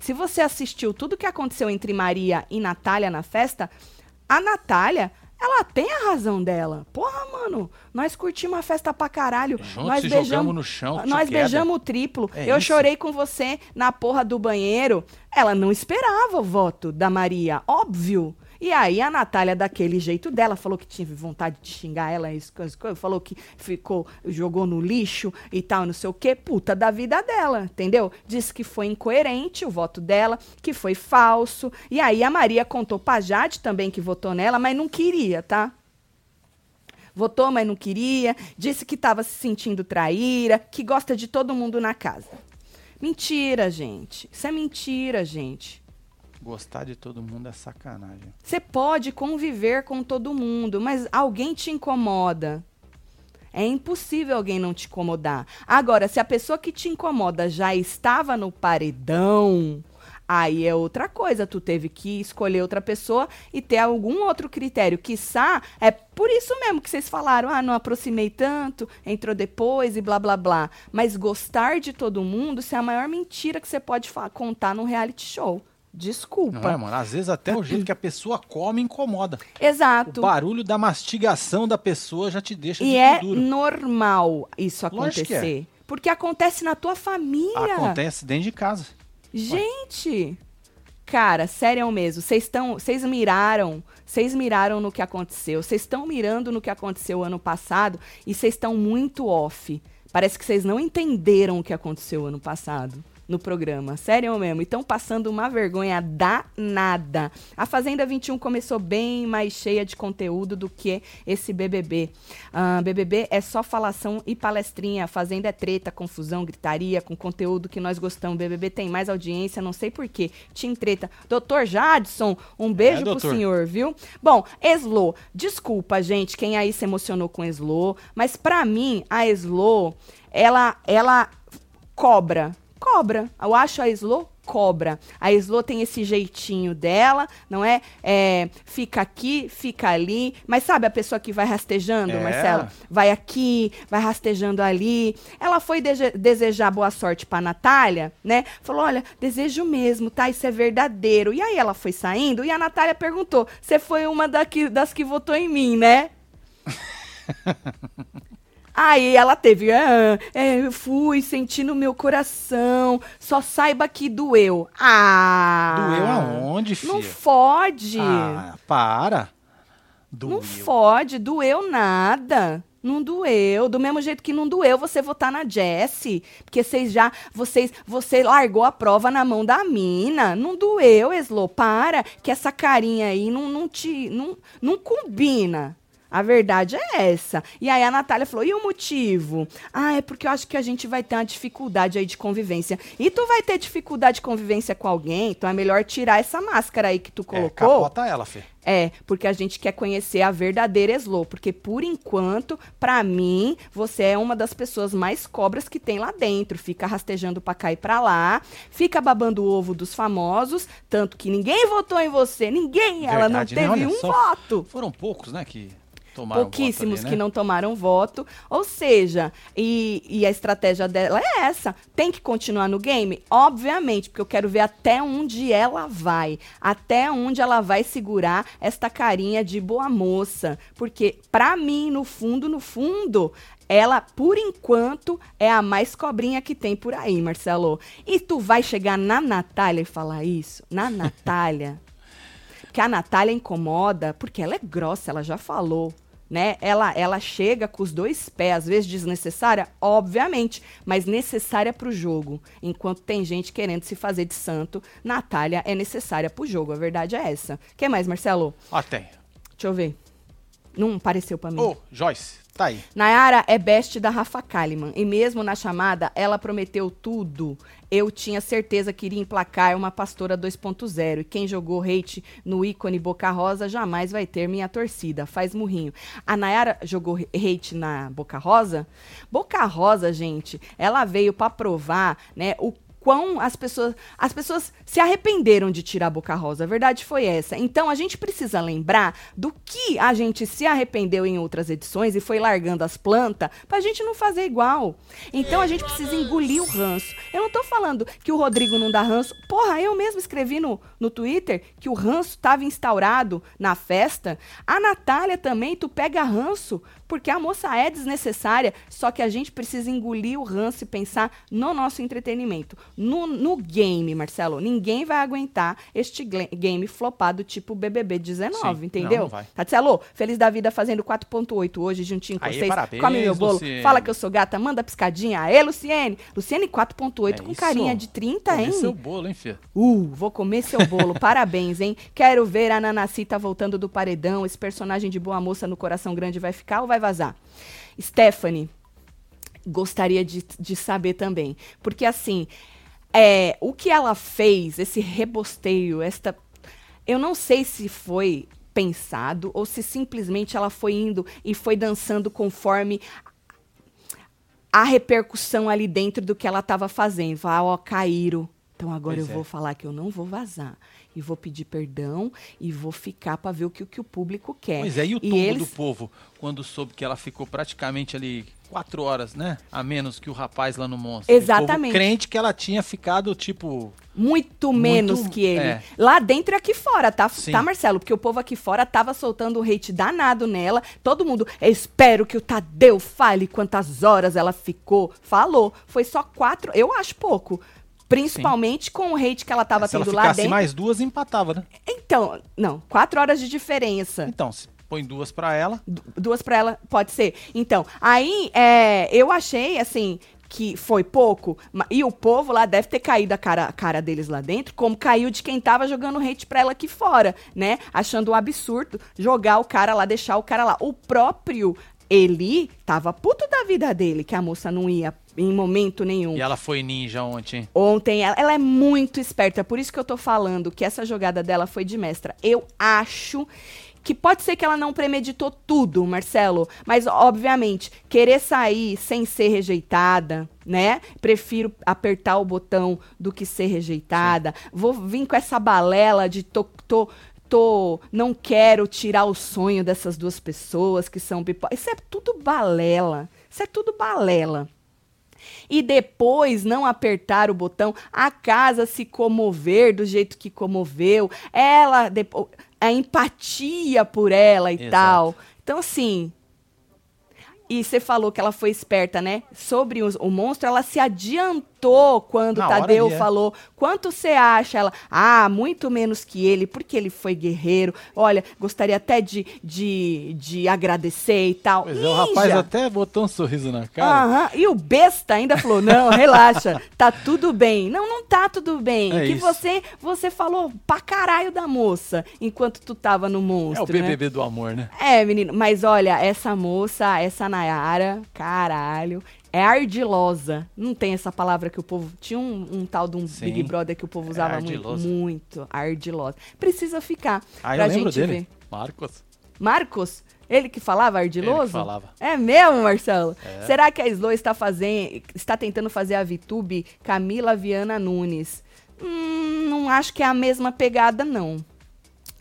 se você assistiu tudo que aconteceu entre Maria e Natália na festa, a Natália, ela tem a razão dela. Porra, mano, nós curtimos a festa pra caralho. Juntos nós beijamos jogamos no chão, Nós beijamos o triplo. É eu isso. chorei com você na porra do banheiro. Ela não esperava o voto da Maria, óbvio. E aí a Natália, daquele jeito dela, falou que tinha vontade de xingar ela, falou que ficou, jogou no lixo e tal, não sei o quê. Puta da vida dela, entendeu? Disse que foi incoerente o voto dela, que foi falso. E aí a Maria contou pra Jade também que votou nela, mas não queria, tá? Votou, mas não queria. Disse que estava se sentindo traíra, que gosta de todo mundo na casa. Mentira, gente. Isso é mentira, gente. Gostar de todo mundo é sacanagem. Você pode conviver com todo mundo, mas alguém te incomoda. É impossível alguém não te incomodar. Agora, se a pessoa que te incomoda já estava no paredão, aí é outra coisa. Tu teve que escolher outra pessoa e ter algum outro critério. Quiçá, é por isso mesmo que vocês falaram, ah, não aproximei tanto, entrou depois e blá blá blá. Mas gostar de todo mundo, isso é a maior mentira que você pode contar num reality show. Desculpa. Não é, mano? Às vezes até o jeito que a pessoa come incomoda. Exato. O barulho da mastigação da pessoa já te deixa E é duro. normal isso é. acontecer. Porque acontece na tua família. Acontece dentro de casa. Gente, cara, sério mesmo. Vocês estão, vocês miraram, vocês miraram no que aconteceu. Vocês estão mirando no que aconteceu ano passado e vocês estão muito off. Parece que vocês não entenderam o que aconteceu ano passado no programa. Sério mesmo. E estão passando uma vergonha danada. A Fazenda 21 começou bem mais cheia de conteúdo do que esse BBB. Ah, BBB é só falação e palestrinha. A Fazenda é treta, confusão, gritaria, com conteúdo que nós gostamos. BBB tem mais audiência, não sei porquê. Team treta. Doutor Jadson, um beijo É, pro senhor, viu? Bom, Eslo, desculpa, gente, quem aí se emocionou com Eslo, mas pra mim, a Eslo, ela, ela cobra. Cobra. Eu acho a Slo cobra. A Slo tem esse jeitinho dela, não é? É, Fica aqui, fica ali. Mas sabe a pessoa que vai rastejando, É. Marcelo? Vai aqui, vai rastejando ali. Ela foi dese- desejar boa sorte pra Natália, né? Falou: olha, desejo mesmo, tá? Isso é verdadeiro. E aí ela foi saindo e a Natália perguntou: você foi uma daqui- das que votou em mim, né? Aí ela teve, ah, é, eu fui, senti no meu coração, só saiba que doeu. Ah! Doeu aonde, filho? Não fode. Ah, para. não Doeu. fode, doeu nada. Não doeu. Do mesmo jeito que não doeu você votar na Jessie. Porque vocês já. Vocês, você largou a prova na mão da mina. Não doeu, Eslo. Para. Que essa carinha aí não, não te. Não, não combina. A verdade é essa. E aí a Natália falou: e o motivo? Ah, é porque eu acho que a gente vai ter uma dificuldade aí de convivência. E tu vai ter dificuldade de convivência com alguém, então é melhor tirar essa máscara aí que tu É, colocou. capota ela, Fê. É, porque a gente quer conhecer a verdadeira Slow. Porque, por enquanto, pra mim, você é uma das pessoas mais cobras que tem lá dentro. Fica rastejando pra cá e pra lá, fica babando o ovo dos famosos, tanto que ninguém votou em você, ninguém, ela não Verdade, né? teve Olha um só, voto. Foram poucos, né, que tomaram Pouquíssimos ali, que né? não tomaram voto. Ou seja, e, e a estratégia dela é essa. Tem que continuar no game? Obviamente, porque eu quero ver até onde ela vai. Até onde ela vai segurar esta carinha de boa moça. Porque, pra mim, no fundo, no fundo, ela, por enquanto, é a mais cobrinha que tem por aí, Marcelo. E tu vai chegar na Natália e falar isso? Na Natália? que a Natália incomoda, porque ela é grossa, ela já falou. Né? Ela, ela chega com os dois pés, às vezes desnecessária, obviamente, mas necessária pro jogo. Enquanto tem gente querendo se fazer de santo, Natália é necessária pro jogo. A verdade é essa. Quer mais, Marcelo? Ah, tem. Deixa eu ver. Não apareceu pra mim. Ô, Joyce, tá aí. Nayara é best da Rafa Kalimann. E mesmo na chamada, ela prometeu tudo. Eu tinha certeza que iria emplacar uma pastora 2.0. E quem jogou hate no ícone Boca Rosa jamais vai ter minha torcida. Faz murrinho. A Nayara jogou hate na Boca Rosa? Boca Rosa, gente, ela veio pra provar, né, o quão as pessoas, as pessoas se arrependeram de tirar a Boca Rosa. A verdade foi essa. Então a gente precisa lembrar do que a gente se arrependeu em outras edições e foi largando as plantas pra gente não fazer igual. Então a gente precisa engolir o ranço. Eu não tô falando que o Rodrigo não dá ranço. Porra, eu mesmo escrevi no, no Twitter que o ranço estava instaurado na festa. A Natália também, tu pega ranço porque a moça é desnecessária, só que a gente precisa engolir o ranço e pensar no nosso entretenimento. No, no game, Marcelo, ninguém vai aguentar este game flopado tipo BBB 19, Sim, entendeu? não, não vai. Tatielo, feliz da vida fazendo 4.8 hoje, juntinho com Aí, vocês. parabéns, Come meu bolo, Luciene. fala que eu sou gata, manda piscadinha. Aê, Luciene! Luciene 4.8 É com isso. carinha de 30, Comer hein? seu bolo, hein, Fê? Uh, vou comer seu bolo. Parabéns, hein? Quero ver a Nanacita voltando do paredão. Esse personagem de boa moça no coração grande vai ficar ou vai vazar? Stephanie, gostaria de, de saber também. Porque assim. é, o que ela fez, esse rebosteio, esta. Eu não sei se foi pensado ou se simplesmente ela foi indo e foi dançando conforme a repercussão ali dentro do que ela estava fazendo. Falar, ó, caíram. Então agora Pois eu é. vou falar que eu não vou vazar. E vou pedir perdão e vou ficar para ver o que, o que o público quer. Pois é, e o E tombo eles- do povo, quando soube que ela ficou praticamente ali quatro horas, né? A menos que o rapaz lá no monstro. Exatamente. O crente que ela tinha ficado, tipo. Muito menos que ele. é. Lá dentro e aqui fora, tá, Sim. tá, Marcelo? Porque o povo aqui fora tava soltando um hate danado nela. Todo mundo, espero que o Tadeu fale quantas horas ela ficou. Falou. Foi só quatro, eu acho pouco. Principalmente com o hate que ela tava se ela tendo lá dentro. mais duas, empatava, né? Então, não, quatro horas de diferença. Então, se põe duas pra ela. Du- duas pra ela, pode ser. Então, aí é, eu achei, assim, que foi pouco, e o povo lá deve ter caído a cara, a cara deles lá dentro, como caiu de quem tava jogando hate pra ela aqui fora, né? Achando um absurdo jogar o cara lá, deixar o cara lá. O próprio Eli tava puto da vida dele, que a moça não ia em momento nenhum. E ela foi ninja ontem. Ontem, ela, ela é muito esperta, por isso que eu tô falando que essa jogada dela foi de mestra. Eu acho que pode ser que ela não premeditou tudo, Marcelo, mas obviamente, querer sair sem ser rejeitada, né? Prefiro apertar o botão do que ser rejeitada. Vou vir com essa balela de tô, tô, tô, não quero tirar o sonho dessas duas pessoas que são pipoca. Isso é tudo balela. Isso é tudo balela e depois não apertar o botão, a casa se comover do jeito que comoveu, ela depo- a empatia por ela e Exato. tal. Então assim, e você falou que ela foi esperta, né? Sobre os- o monstro, ela se adiantou quando Na o hora Tadeu ali, é. falou. Quanto você acha? Ela, ah, muito menos que ele, porque ele foi guerreiro. Olha, gostaria até de, de, de agradecer e tal. Pois é, o rapaz até botou um sorriso na cara. Aham, E o besta ainda falou: não, relaxa, tá tudo bem. Não, não tá tudo bem. É que isso. você você falou pra caralho da moça enquanto tu tava no É monstro. o BBB do amor, né? Né? É, menino, mas olha, essa moça, essa Nayara, caralho. É ardilosa. Não tem essa palavra que o povo. Tinha um, um tal de um Sim. Big Brother que o povo usava muito. ardilosa. Muito. Ardilosa. Precisa ficar. Ah, pra eu lembro gente dele. ver. Marcos. Marcos? Ele que falava ardiloso? Ele que falava. É mesmo, Marcelo? É. Será que a Slow está fazendo, está tentando fazer a VTube Camila Viana Nunes? Hum, não acho que é a mesma pegada, não.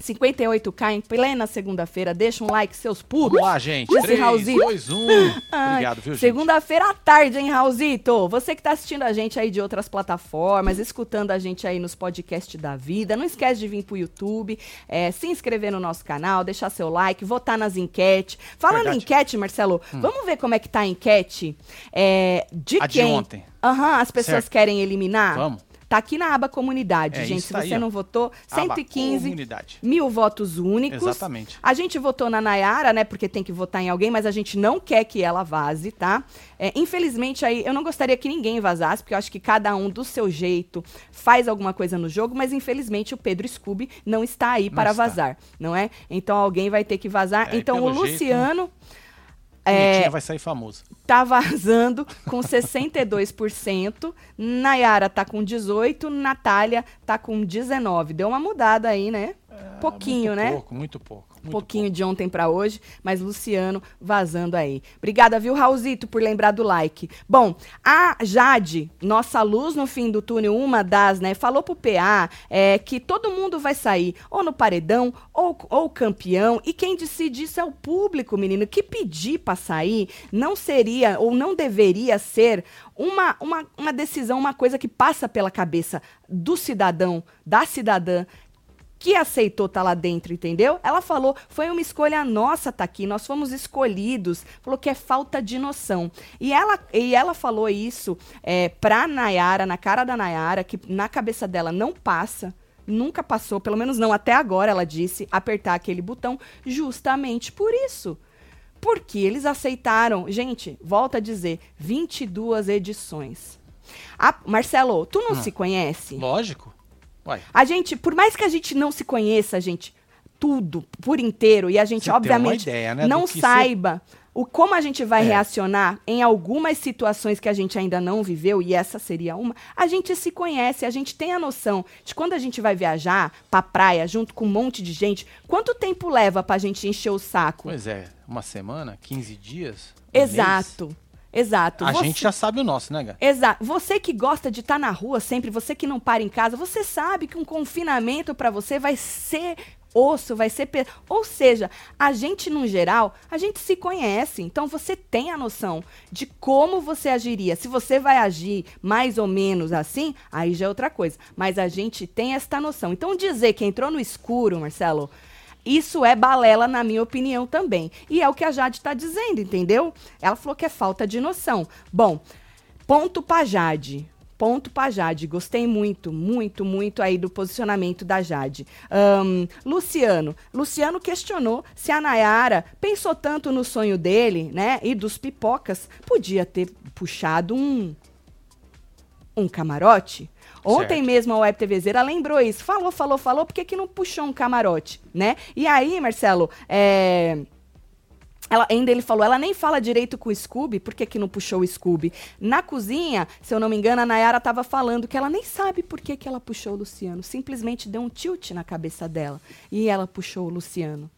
58k em plena segunda-feira. Deixa um like, seus putos. Vamos lá, gente. Desse 3, Raulzito. 2, 1. Ai, Obrigado, viu, gente? Segunda-feira à tarde, hein, Raulzito? Você que tá assistindo a gente aí de outras plataformas, escutando a gente aí nos podcasts da vida, não esquece de vir pro YouTube, é, se inscrever no nosso canal, deixar seu like, votar nas enquetes. Falando em Verdade. Hum. enquete, Marcelo, vamos ver como é que tá a enquete é, de A de quem ontem. Aham, as pessoas Certo. querem eliminar. Vamos. Tá aqui na aba comunidade, É gente. Se aí, você ó. não votou, Aba 115 Comunidade. mil votos únicos. Exatamente. A gente votou na Nayara, né? Porque tem que votar em alguém, mas a gente não quer que ela vaze, tá? É, infelizmente, aí, eu não gostaria que ninguém vazasse, porque eu acho que cada um do seu jeito faz alguma coisa no jogo, mas infelizmente o Pedro Scooby não está aí Não para está. vazar, não é? Então alguém vai ter que vazar. É, então o pelo jeito, Luciano Bonitinha vai sair famoso. tá vazando com 62%, Nayara tá com 18%, Natália tá com 19%. Deu uma mudada aí, né? Pouquinho, É, muito né? Pouco, muito pouco. Um muito pouquinho de ontem pra hoje, mas Luciano vazando aí. Obrigada, viu, Raulzito, por lembrar do like. Bom, a Jade, nossa luz no fim do túnel, uma das, né, falou pro PA é, que todo mundo vai sair ou no paredão ou, ou campeão, e quem decide isso é o público, menino. Que pedir pra sair não seria ou não deveria ser uma, uma, uma decisão, uma coisa que passa pela cabeça do cidadão, da cidadã que aceitou estar lá dentro, entendeu? Ela falou, foi uma escolha nossa tá aqui, nós fomos escolhidos. Falou que é falta de noção. E ela, e ela falou isso é, pra Nayara, na cara da Nayara, que na cabeça dela não passa. Nunca passou, pelo menos não até agora, ela disse, apertar aquele botão, justamente por isso. Porque eles aceitaram, gente, volta a dizer, 22 edições. A- Marcelo, tu não Hum. se conhece? Lógico. Uai, A gente, por mais que a gente não se conheça, gente, tudo por inteiro, e a gente, Você obviamente, ideia, né, não saiba o como a gente vai É. reacionar em algumas situações que a gente ainda não viveu, e essa seria uma, a gente se conhece, a gente tem a noção de quando a gente vai viajar pra praia junto com um monte de gente, quanto tempo leva pra gente encher o saco? Pois é, uma semana, 15 dias? um mês? Exato. A Você- gente já sabe o nosso, né, Gá? Exato. Você que gosta de estar na rua sempre, você que não para em casa, você sabe que um confinamento pra você vai ser osso, vai ser. pe- Ou seja, a gente, no geral, a gente se conhece. Então você tem a noção de como você agiria. Se você vai agir mais ou menos assim, aí já é outra coisa. Mas a gente tem esta noção. Então dizer que entrou no escuro, Marcelo. Isso é balela, na minha opinião, também. E é o que a Jade está dizendo, entendeu? Ela falou que é falta de noção. Bom, ponto pra Jade. Ponto pra Jade. Gostei muito, muito, muito aí do posicionamento da Jade. Ahn, Luciano. Luciano questionou se a Nayara pensou tanto no sonho dele, né? E dos pipocas. Podia ter puxado um. Um camarote. Ontem Certo. mesmo a Web TVzeira lembrou isso. Falou, falou, falou, por que, que não puxou um camarote, né? E aí, Marcelo, é. Ela, ainda ele falou, ela nem fala direito com o Scooby, por que, que não puxou o Scooby? Na cozinha, se eu não me engano, a Nayara estava falando que ela nem sabe por que, que ela puxou o Luciano. Simplesmente deu um tilt na cabeça dela. E ela puxou o Luciano.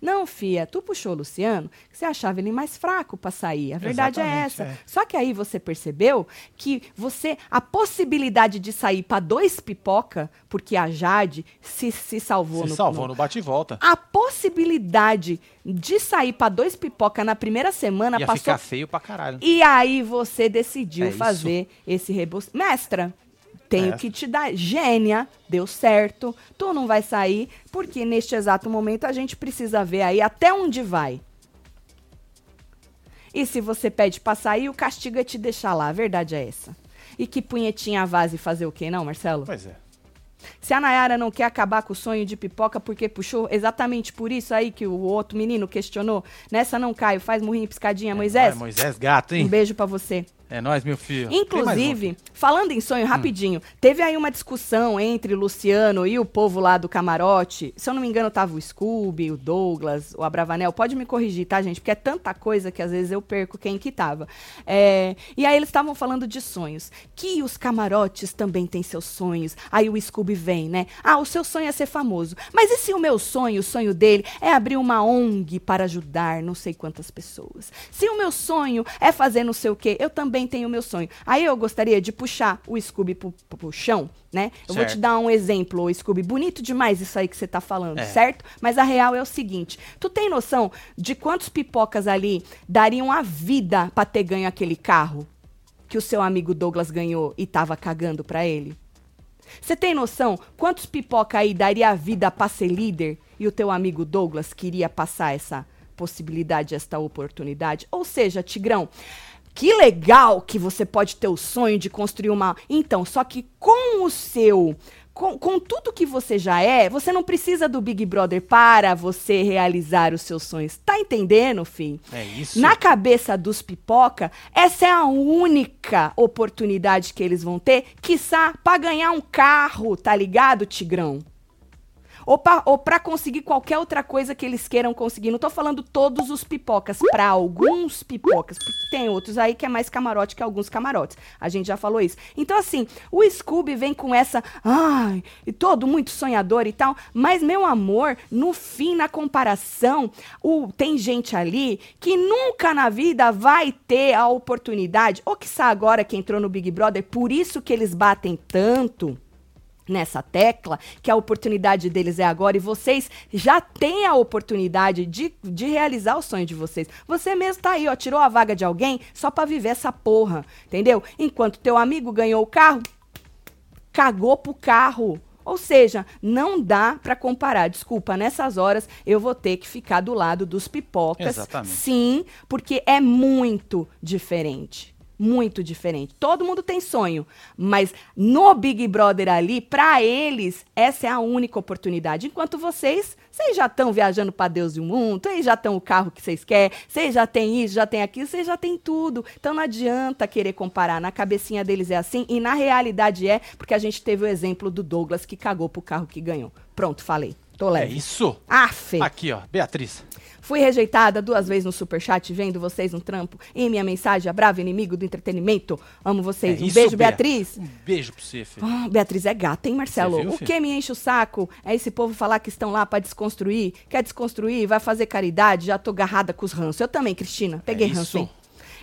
Não, Fia, tu puxou o Luciano, que você achava ele mais fraco para sair. A verdade é Exatamente, essa. é. Só que aí você percebeu que você a possibilidade de sair para dois pipoca, porque a Jade se, se salvou Se no, salvou no- no bate e volta. a possibilidade de sair para dois pipoca na primeira semana Ia passou. ficar feio pra caralho. E aí você decidiu É fazer esse reboço. Mestra, tenho É. que te dar. Gênia, deu certo. Tu não vai sair, porque neste exato momento a gente precisa ver aí até onde vai. E se você pede pra sair, o castigo é te deixar lá. A verdade é essa. E que punhetinha a vase fazer o quê, não, Marcelo? Pois é. Se a Nayara não quer acabar com o sonho de pipoca porque puxou exatamente por isso aí que o outro menino questionou, nessa não caio, faz murrinho piscadinha, Moisés. Vai, Moisés gato, Um hein? beijo pra você. É nóis, meu filho. Inclusive, falando em sonho, rapidinho, teve aí uma discussão entre Luciano e o povo lá do camarote. Se eu não me engano, tava o Scooby, o Douglas, o Abravanel. Pode me corrigir, tá, gente? Porque é tanta coisa que às vezes eu perco quem que tava. É, e aí eles estavam falando de sonhos. Que os camarotes também têm seus sonhos. Aí o Scooby vem, né? Ah, o seu sonho é ser famoso. Mas e se o meu sonho, o sonho dele, é abrir uma ONG para ajudar não sei quantas pessoas? Se o meu sonho é fazer não sei o quê, eu também tenho o meu sonho. Aí eu gostaria de puxar o Scooby pro, pro chão, né? Eu vou te Certo. dar um exemplo, Scooby. Bonito demais isso aí que você tá falando, É. certo? Mas a real é o seguinte: tu tem noção de quantos pipocas ali dariam a vida pra ter ganho aquele carro que o seu amigo Douglas ganhou e tava cagando pra ele? Você tem noção quantos pipoca aí daria a vida pra ser líder e o teu amigo Douglas queria passar essa possibilidade, esta oportunidade? Ou seja, Tigrão, que legal que você pode ter o sonho de construir uma. Então, só que com o seu. Com, com tudo que você já é, você não precisa do Big Brother para você realizar os seus sonhos. Tá entendendo, filho? É isso. Na cabeça dos pipoca, essa é a única oportunidade que eles vão ter, quiçá, pra ganhar um carro, tá ligado, Tigrão? Ou pra conseguir qualquer outra coisa que eles queiram conseguir. Não tô falando todos os pipocas, pra alguns pipocas. Porque tem outros aí que é mais camarote que alguns camarotes. A gente já falou isso. Então, assim, o Scooby vem com essa. Ai, e todo muito sonhador e tal. Mas, meu amor, no fim, na comparação, o, tem gente ali que nunca na vida vai ter a oportunidade. Ou que agora que entrou no Big Brother, por isso que eles batem tanto nessa tecla, que a oportunidade deles é agora e vocês já têm a oportunidade de, de realizar o sonho de vocês. Você mesmo tá aí, ó, tirou a vaga de alguém só pra viver essa porra, entendeu? Enquanto teu amigo ganhou o carro, cagou pro carro. Ou seja, não dá pra comparar. Desculpa, nessas horas eu vou ter que ficar do lado dos pipocas. Exatamente. Sim, porque é muito diferente. Muito diferente. Todo mundo tem sonho, mas no Big Brother ali, pra eles, essa é a única oportunidade. Enquanto vocês, vocês já estão viajando pra Deus e o mundo, vocês já estão o carro que vocês querem, vocês já têm isso, já tem aquilo, vocês já têm tudo. Então não adianta querer comparar. Na cabecinha deles é assim e na realidade é porque a gente teve o exemplo do Douglas que cagou pro carro que ganhou. Pronto, falei. Tô É leve. isso. Afe. Aqui, ó, Beatriz. Fui rejeitada duas vezes no superchat vendo vocês no trampo. E minha mensagem, a brava inimigo do entretenimento. Amo vocês. É um isso, beijo, Bea. Beatriz. Um beijo pra você, filho. Ah, Beatriz é gata, hein, Marcelo? Viu, o que me enche o saco é esse povo falar que estão lá pra desconstruir. Quer desconstruir, vai fazer caridade, já tô garrada com os ranços. Eu também, Cristina. Peguei É ranço, hein?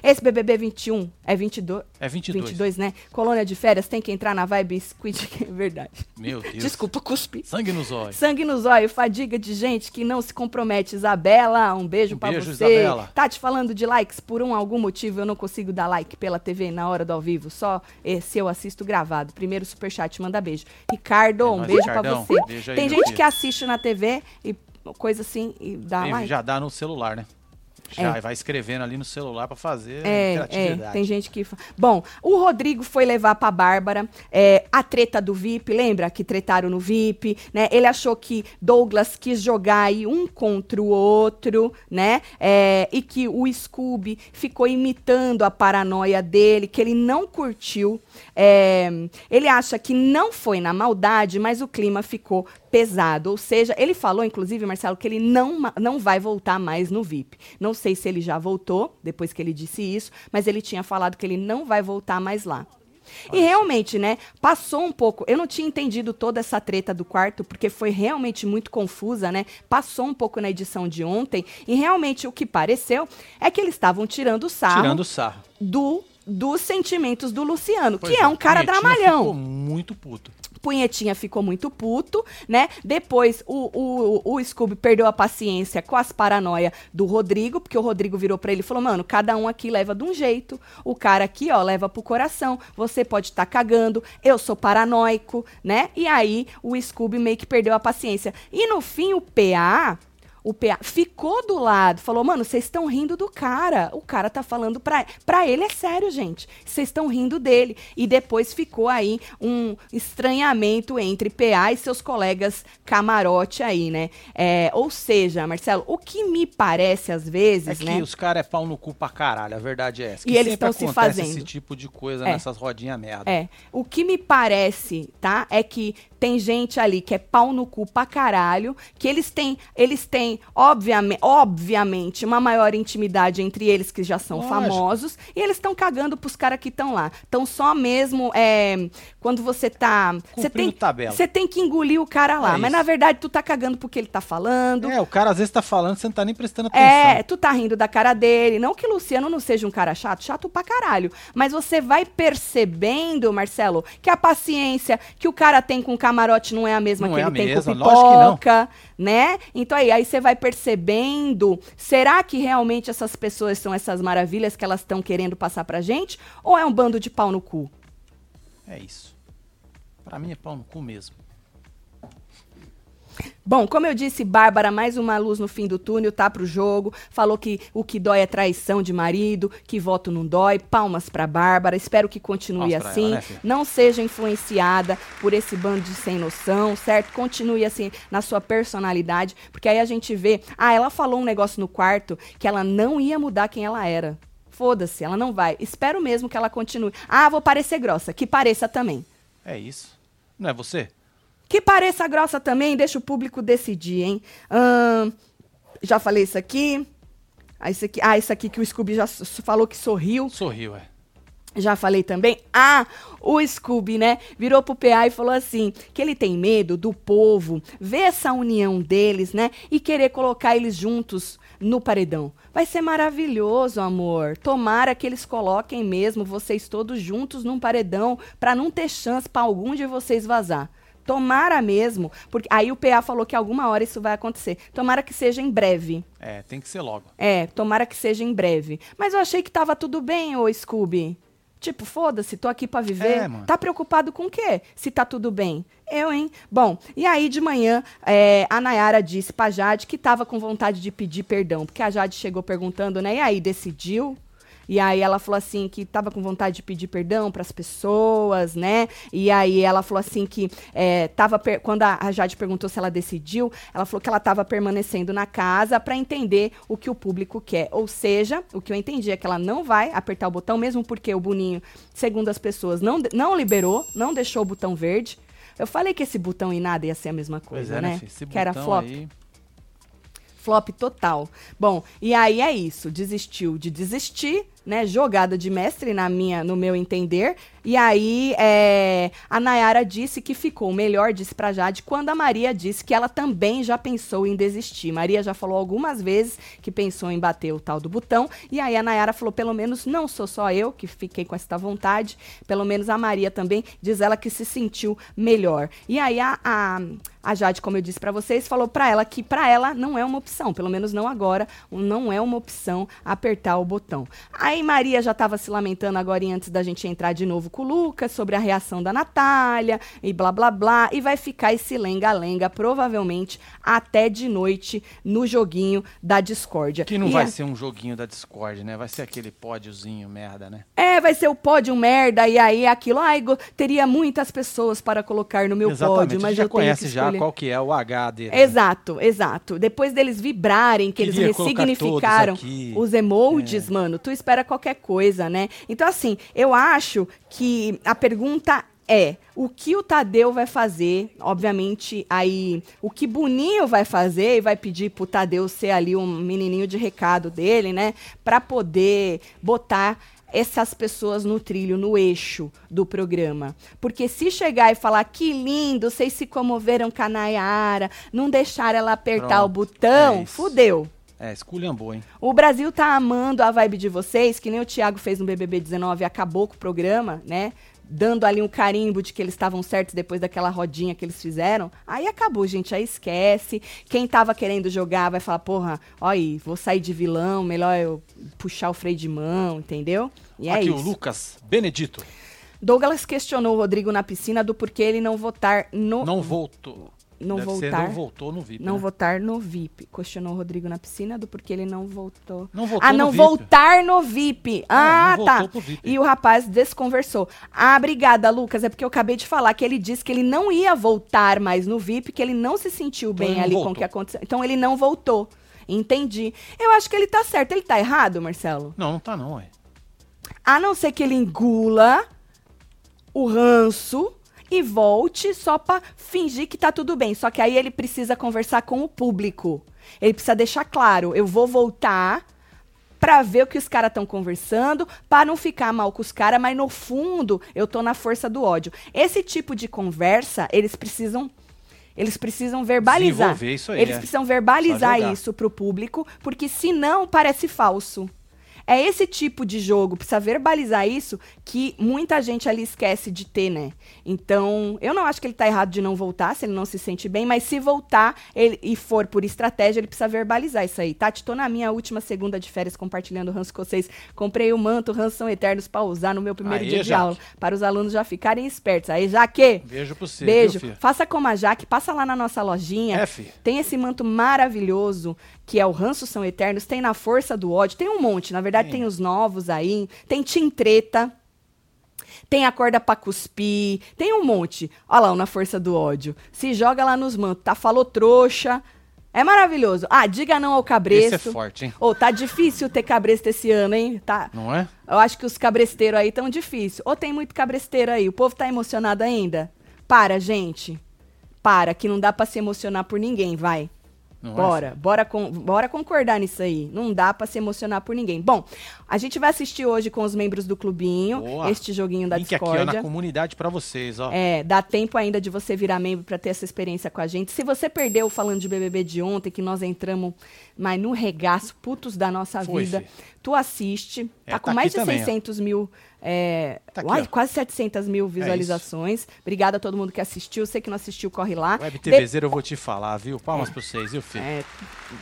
Esse BBB 21 é 22. É 22. 22, né? Colônia de férias tem que entrar na vibe Squid. É verdade. Meu Deus. Desculpa, cuspi. Sangue nos olhos. Sangue nos olhos, fadiga de gente que não se compromete. Isabela, um beijo Um pra beijo, você. Isabela. Tá te falando de likes, por um algum motivo eu não consigo dar like pela TV na hora do ao vivo, só eh, se eu assisto gravado. Primeiro superchat, manda beijo. Ricardo, um nóis, beijo Ricardão. pra você. Beijo aí, Tem gente filho. que assiste na TV e coisa assim e dá E like. já dá no celular, né? Já É. vai escrevendo ali no celular pra fazer É, é, tem gente que. Bom, o Rodrigo foi levar pra Bárbara é, a treta do VIP, lembra que tretaram no VIP, né? Ele achou que Douglas quis jogar aí um contra o outro, né? É, e que o Scooby ficou imitando a paranoia dele, que ele não curtiu. É, ele acha que não foi na maldade, mas o clima ficou pesado. Ou seja, ele falou, inclusive, Marcelo, que ele não, não vai voltar mais no VIP. Não sei se ele já voltou, depois que ele disse isso, mas ele tinha falado que ele não vai voltar mais lá. E realmente, né, passou um pouco. Eu não tinha entendido toda essa treta do quarto, porque foi realmente muito confusa, né? Passou um pouco na edição de ontem. E realmente o que pareceu é que eles estavam tirando sarro Tirando o sarro. do, dos sentimentos do Luciano, Pois que é um cara dramalhão. Ficou muito puto. Punhetinha ficou muito puto, né? Depois o, o, o Scooby perdeu a paciência com as paranoia do Rodrigo, porque o Rodrigo virou pra ele e falou: Mano, cada um aqui leva de um jeito. O cara aqui, ó, leva pro coração. Você pode estar cagando, eu sou paranoico, né? E aí o Scooby meio que perdeu a paciência. E no fim, o PA. O PA ficou do lado, falou, mano, vocês estão rindo do cara. O cara tá falando pra, pra ele, é sério, gente. Vocês estão rindo dele. E depois ficou aí um estranhamento entre PA e seus colegas camarote aí, né? É, ou seja, Marcelo, o que me parece às vezes, É que né? os caras é pau no cu pra caralho, a verdade é essa. E Que eles sempre tão se fazendo. esse tipo de coisa É. nessas rodinhas merda. É. O que me parece, tá? É que tem gente ali que é pau no cu pra caralho, que eles têm, eles têm, obviamente, obviamente, uma maior intimidade entre eles que já são Lógico. famosos, e eles estão cagando pros caras que estão lá. Então só mesmo é, quando você tá, você tem, você tem que engolir o cara lá, É mas na verdade tu tá cagando porque ele tá falando. É, o cara às vezes tá falando, você não tá nem prestando atenção. É, tu tá rindo da cara dele. Não que Luciano não seja um cara chato, chato pra caralho. Mas você vai percebendo, Marcelo, que a paciência que o cara tem com o camarote não é a mesma Não que é ele a tem mesma, com lógico que não. Né? Então aí, aí você vai percebendo, será que realmente essas pessoas são essas maravilhas que elas estão querendo passar pra gente? Ou é um bando de pau no cu? É isso. Pra mim é pau no cu mesmo. Bom, como eu disse, Bárbara, mais uma luz no fim do túnel, tá pro jogo. Falou que o que dói é traição de marido, que voto não dói. Palmas pra Bárbara. Espero que continue Palmas assim. ela, né, não seja influenciada por esse bando de sem noção, certo? Continue assim na sua personalidade, porque aí a gente vê. Ah, ela falou um negócio no quarto que ela não ia mudar quem ela era. Foda-se, ela não vai. Espero mesmo que ela continue. Ah, vou parecer grossa. Que pareça também. É isso. Não é você? Que pareça grossa também, deixa o público decidir, hein? Ahn, já falei isso aqui. Ah, isso aqui. Ah, isso aqui que o Scooby já falou que sorriu. Sorriu, é. Já falei também. Ah, o Scooby, né? Virou pro PA e falou assim: que ele tem medo do povo ver essa união deles, né? E querer colocar eles juntos no paredão. Vai ser maravilhoso, amor. Tomara que eles coloquem mesmo vocês todos juntos num paredão pra não ter chance pra algum de vocês vazar. Tomara mesmo, porque aí o PA falou que alguma hora isso vai acontecer. Tomara que seja em breve. É, tem que ser logo. É, tomara que seja em breve. Mas eu achei que tava tudo bem, ô Scooby. Tipo, foda-se, tô aqui pra viver. É. Tá preocupado com o quê? Se tá tudo bem. Eu, hein? Bom, e aí de manhã, é, a Nayara disse pra Jade que tava com vontade de pedir perdão. Porque a Jade chegou perguntando, né? E aí, decidiu? E aí ela falou assim que tava com vontade de pedir perdão pras pessoas, né? E aí ela falou assim que é, tava quando a, Jade perguntou se ela decidiu, ela falou que ela tava permanecendo na casa pra entender o que o público quer. Ou seja, o que eu entendi é que ela não vai apertar o botão, mesmo porque o Boninho, segundo as pessoas, não, não liberou, não deixou o botão verde Eu falei que esse botão e nada ia ser a mesma Pois coisa, é, né? né? Esse que era flop. aí. Flop total. Bom, e aí é isso. Desistiu de desistir, né? Jogada de mestre na minha, no meu entender. E aí é, a Nayara disse que ficou melhor, disse pra Jade, quando a Maria disse que ela também já pensou em desistir. Maria já falou algumas vezes que pensou em bater o tal do botão. E aí a Nayara falou, pelo menos não sou só eu que fiquei com essa vontade. Pelo menos a Maria também, diz ela que se sentiu melhor. E aí a, a, a Jade, como eu disse pra vocês, falou pra ela que pra ela não é uma opção, pelo menos não agora, não é uma opção apertar o botão. Aí Maria já tava se lamentando agora e antes da gente entrar de novo com o Lucas sobre a reação da Natália e blá blá blá, e vai ficar esse lenga-lenga provavelmente até de noite no joguinho da discórdia. Que não E vai a- ser um joguinho da Discord, né? Vai ser aquele pódiozinho merda, né? É, vai ser o pódio merda, e aí aquilo, ai, teria muitas pessoas para colocar no meu Exatamente. pódio, mas já eu conhece já qual que é o H dele. né? Exato, exato. Depois deles vibrarem, que eles Queria colocar ressignificaram os emojis, mano, tu espera qualquer coisa, né? Então, assim, eu acho que a pergunta é o que o Tadeu vai fazer, obviamente, aí o que Boninho vai fazer e vai pedir pro Tadeu ser ali um menininho de recado dele, né? Pra poder botar essas pessoas no trilho, no eixo do programa. Porque se chegar e falar que lindo, vocês se comoveram com a Nayara, não deixaram ela apertar o Pronto, botão, é fudeu. É, esculhambou, hein? O Brasil tá amando a vibe de vocês, que nem o Thiago fez no BBB 19 e acabou com o programa, né? Dando ali um carimbo de que eles estavam certos depois daquela rodinha que eles fizeram. Aí acabou, gente. Aí esquece. Quem tava querendo jogar vai falar, porra, ó aí, vou sair de vilão, melhor eu puxar o freio de mão, entendeu? E é Aqui isso. o Lucas Benedito. Douglas questionou o Rodrigo na piscina do porquê ele não votar no. Não voltou. Não Deve voltar. não voltou no VIP. Não né? votar no VIP. Questionou o Rodrigo na piscina do porquê ele não voltou. Não voltou ah, não VIP. voltar no VIP. Ah, não tá. voltou VIP. E o rapaz desconversou. Ah, obrigada, Lucas. É porque eu acabei de falar que ele disse que ele não ia voltar mais no VIP, que ele não se sentiu Então bem ali com o voltou. que aconteceu. Então ele não voltou. Entendi. Eu acho que ele tá certo. Ele tá errado, Marcelo? Não, não tá não, ué. A não ser que ele engula o ranço e volte só pra fingir que tá tudo bem. Só que aí ele precisa conversar com o público. Ele precisa deixar claro, eu vou voltar pra ver o que os caras estão conversando, pra não ficar mal com os caras, mas no fundo eu tô na força do ódio. Esse tipo de conversa, eles precisam eles precisam verbalizar. Isso aí, Eles é. precisam verbalizar isso pro público, porque senão parece falso. É esse tipo de jogo, precisa verbalizar isso, que muita gente ali esquece de ter, né? Então, eu não acho que ele tá errado de não voltar, se ele não se sente bem, mas se voltar ele, e for por estratégia, ele precisa verbalizar isso aí. Tati, tô na minha última segunda de férias compartilhando o ranço com vocês. Comprei o manto Ranço São Eternos pra usar no meu primeiro Aê, dia de Jaque. aula, para os alunos já ficarem espertos. Aí, Jaque! Beijo pra você, Beijo. viu? Faça como a Jaque, passa lá na nossa lojinha. É, fi. Tem esse manto maravilhoso, que é o Ranço São Eternos. Tem na Força do Ódio. Tem um monte. Na verdade, Tem. tem os novos aí. Tem Tim Treta. Tem a corda pra cuspir. Tem um monte. Olha lá, o na Força do Ódio. Se joga lá nos mantos. Tá? Falou trouxa. É maravilhoso. Ah, diga não ao cabresto. Esse é forte, hein? Ô, tá difícil ter cabresto esse ano, hein? Tá. Não é? Eu acho que os cabresteiros aí tão difícil. Ou tem muito cabresteiro aí? O povo tá emocionado ainda? Para, gente. Para, que não dá pra se emocionar por ninguém, vai. Não é? Bora, bora, com, bora concordar nisso aí. Não dá pra se emocionar por ninguém. Bom, a gente vai assistir hoje com os membros do clubinho Boa. este joguinho da Link aqui, ó, discórdia. na comunidade pra vocês, ó. É, dá tempo ainda de você virar membro pra ter essa experiência com a gente. Se você perdeu falando de BBB de ontem, que nós entramos, mas no regaço, putos da nossa Foi, vida, fi. tu assiste. É, tá com tá mais aqui de também, ó. 600 mil. É, Tá aqui, uai, quase 700 mil visualizações. Obrigada a todo mundo que assistiu. Sei que não assistiu, corre lá. Web De- TVzeiro eu vou te falar, viu? Palmas pra vocês, viu, filho? É,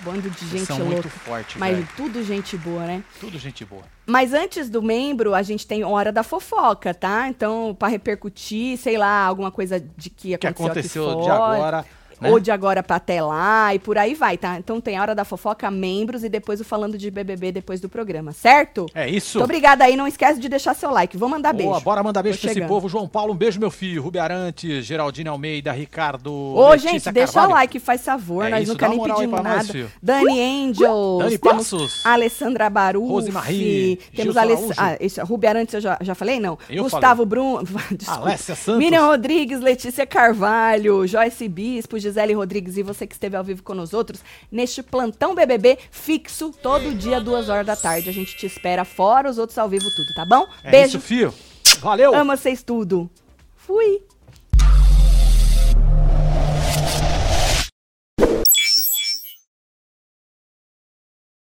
bando de gente são louca. muito fortes, Mas velho. tudo gente boa, né? Tudo gente boa. Mas antes do membro, a gente tem hora da fofoca, tá? Então, pra repercutir, sei lá, alguma coisa de que O que aconteceu, aconteceu de agora Né? Ou de agora pra até lá e por aí vai, tá? Então tem a hora da fofoca, membros e depois o falando de BBB depois do programa, certo? É isso. Muito obrigada aí, não esquece de deixar seu like. Vou mandar Boa, beijo. bora mandar beijo Tô pra esse povo. João Paulo, um beijo, meu filho. Rubi Arantes, Geraldine Almeida, Ricardo. Ô, Letícia gente, deixa Carvalho. o like, faz favor. É nós isso, nunca nem pedimos nós, nada. filho. Dani Angels. Dani temos Passos. Alessandra Baru. Rosemarie, Temos Gilson Aless... Araújo. ah, esse, Rubi Arantes eu já, já falei? Não. Eu Gustavo Bruno. Desculpa. Alessia Santos. Miriam Rodrigues, Letícia Carvalho, Joyce Bispo, Gisele Rodrigues e você que esteve ao vivo com nós outros neste plantão BBB fixo todo dia, duas horas da tarde. A gente te espera fora os outros ao vivo tudo, tá bom? É Beijo. isso, filho. Valeu. Amo vocês tudo. Fui.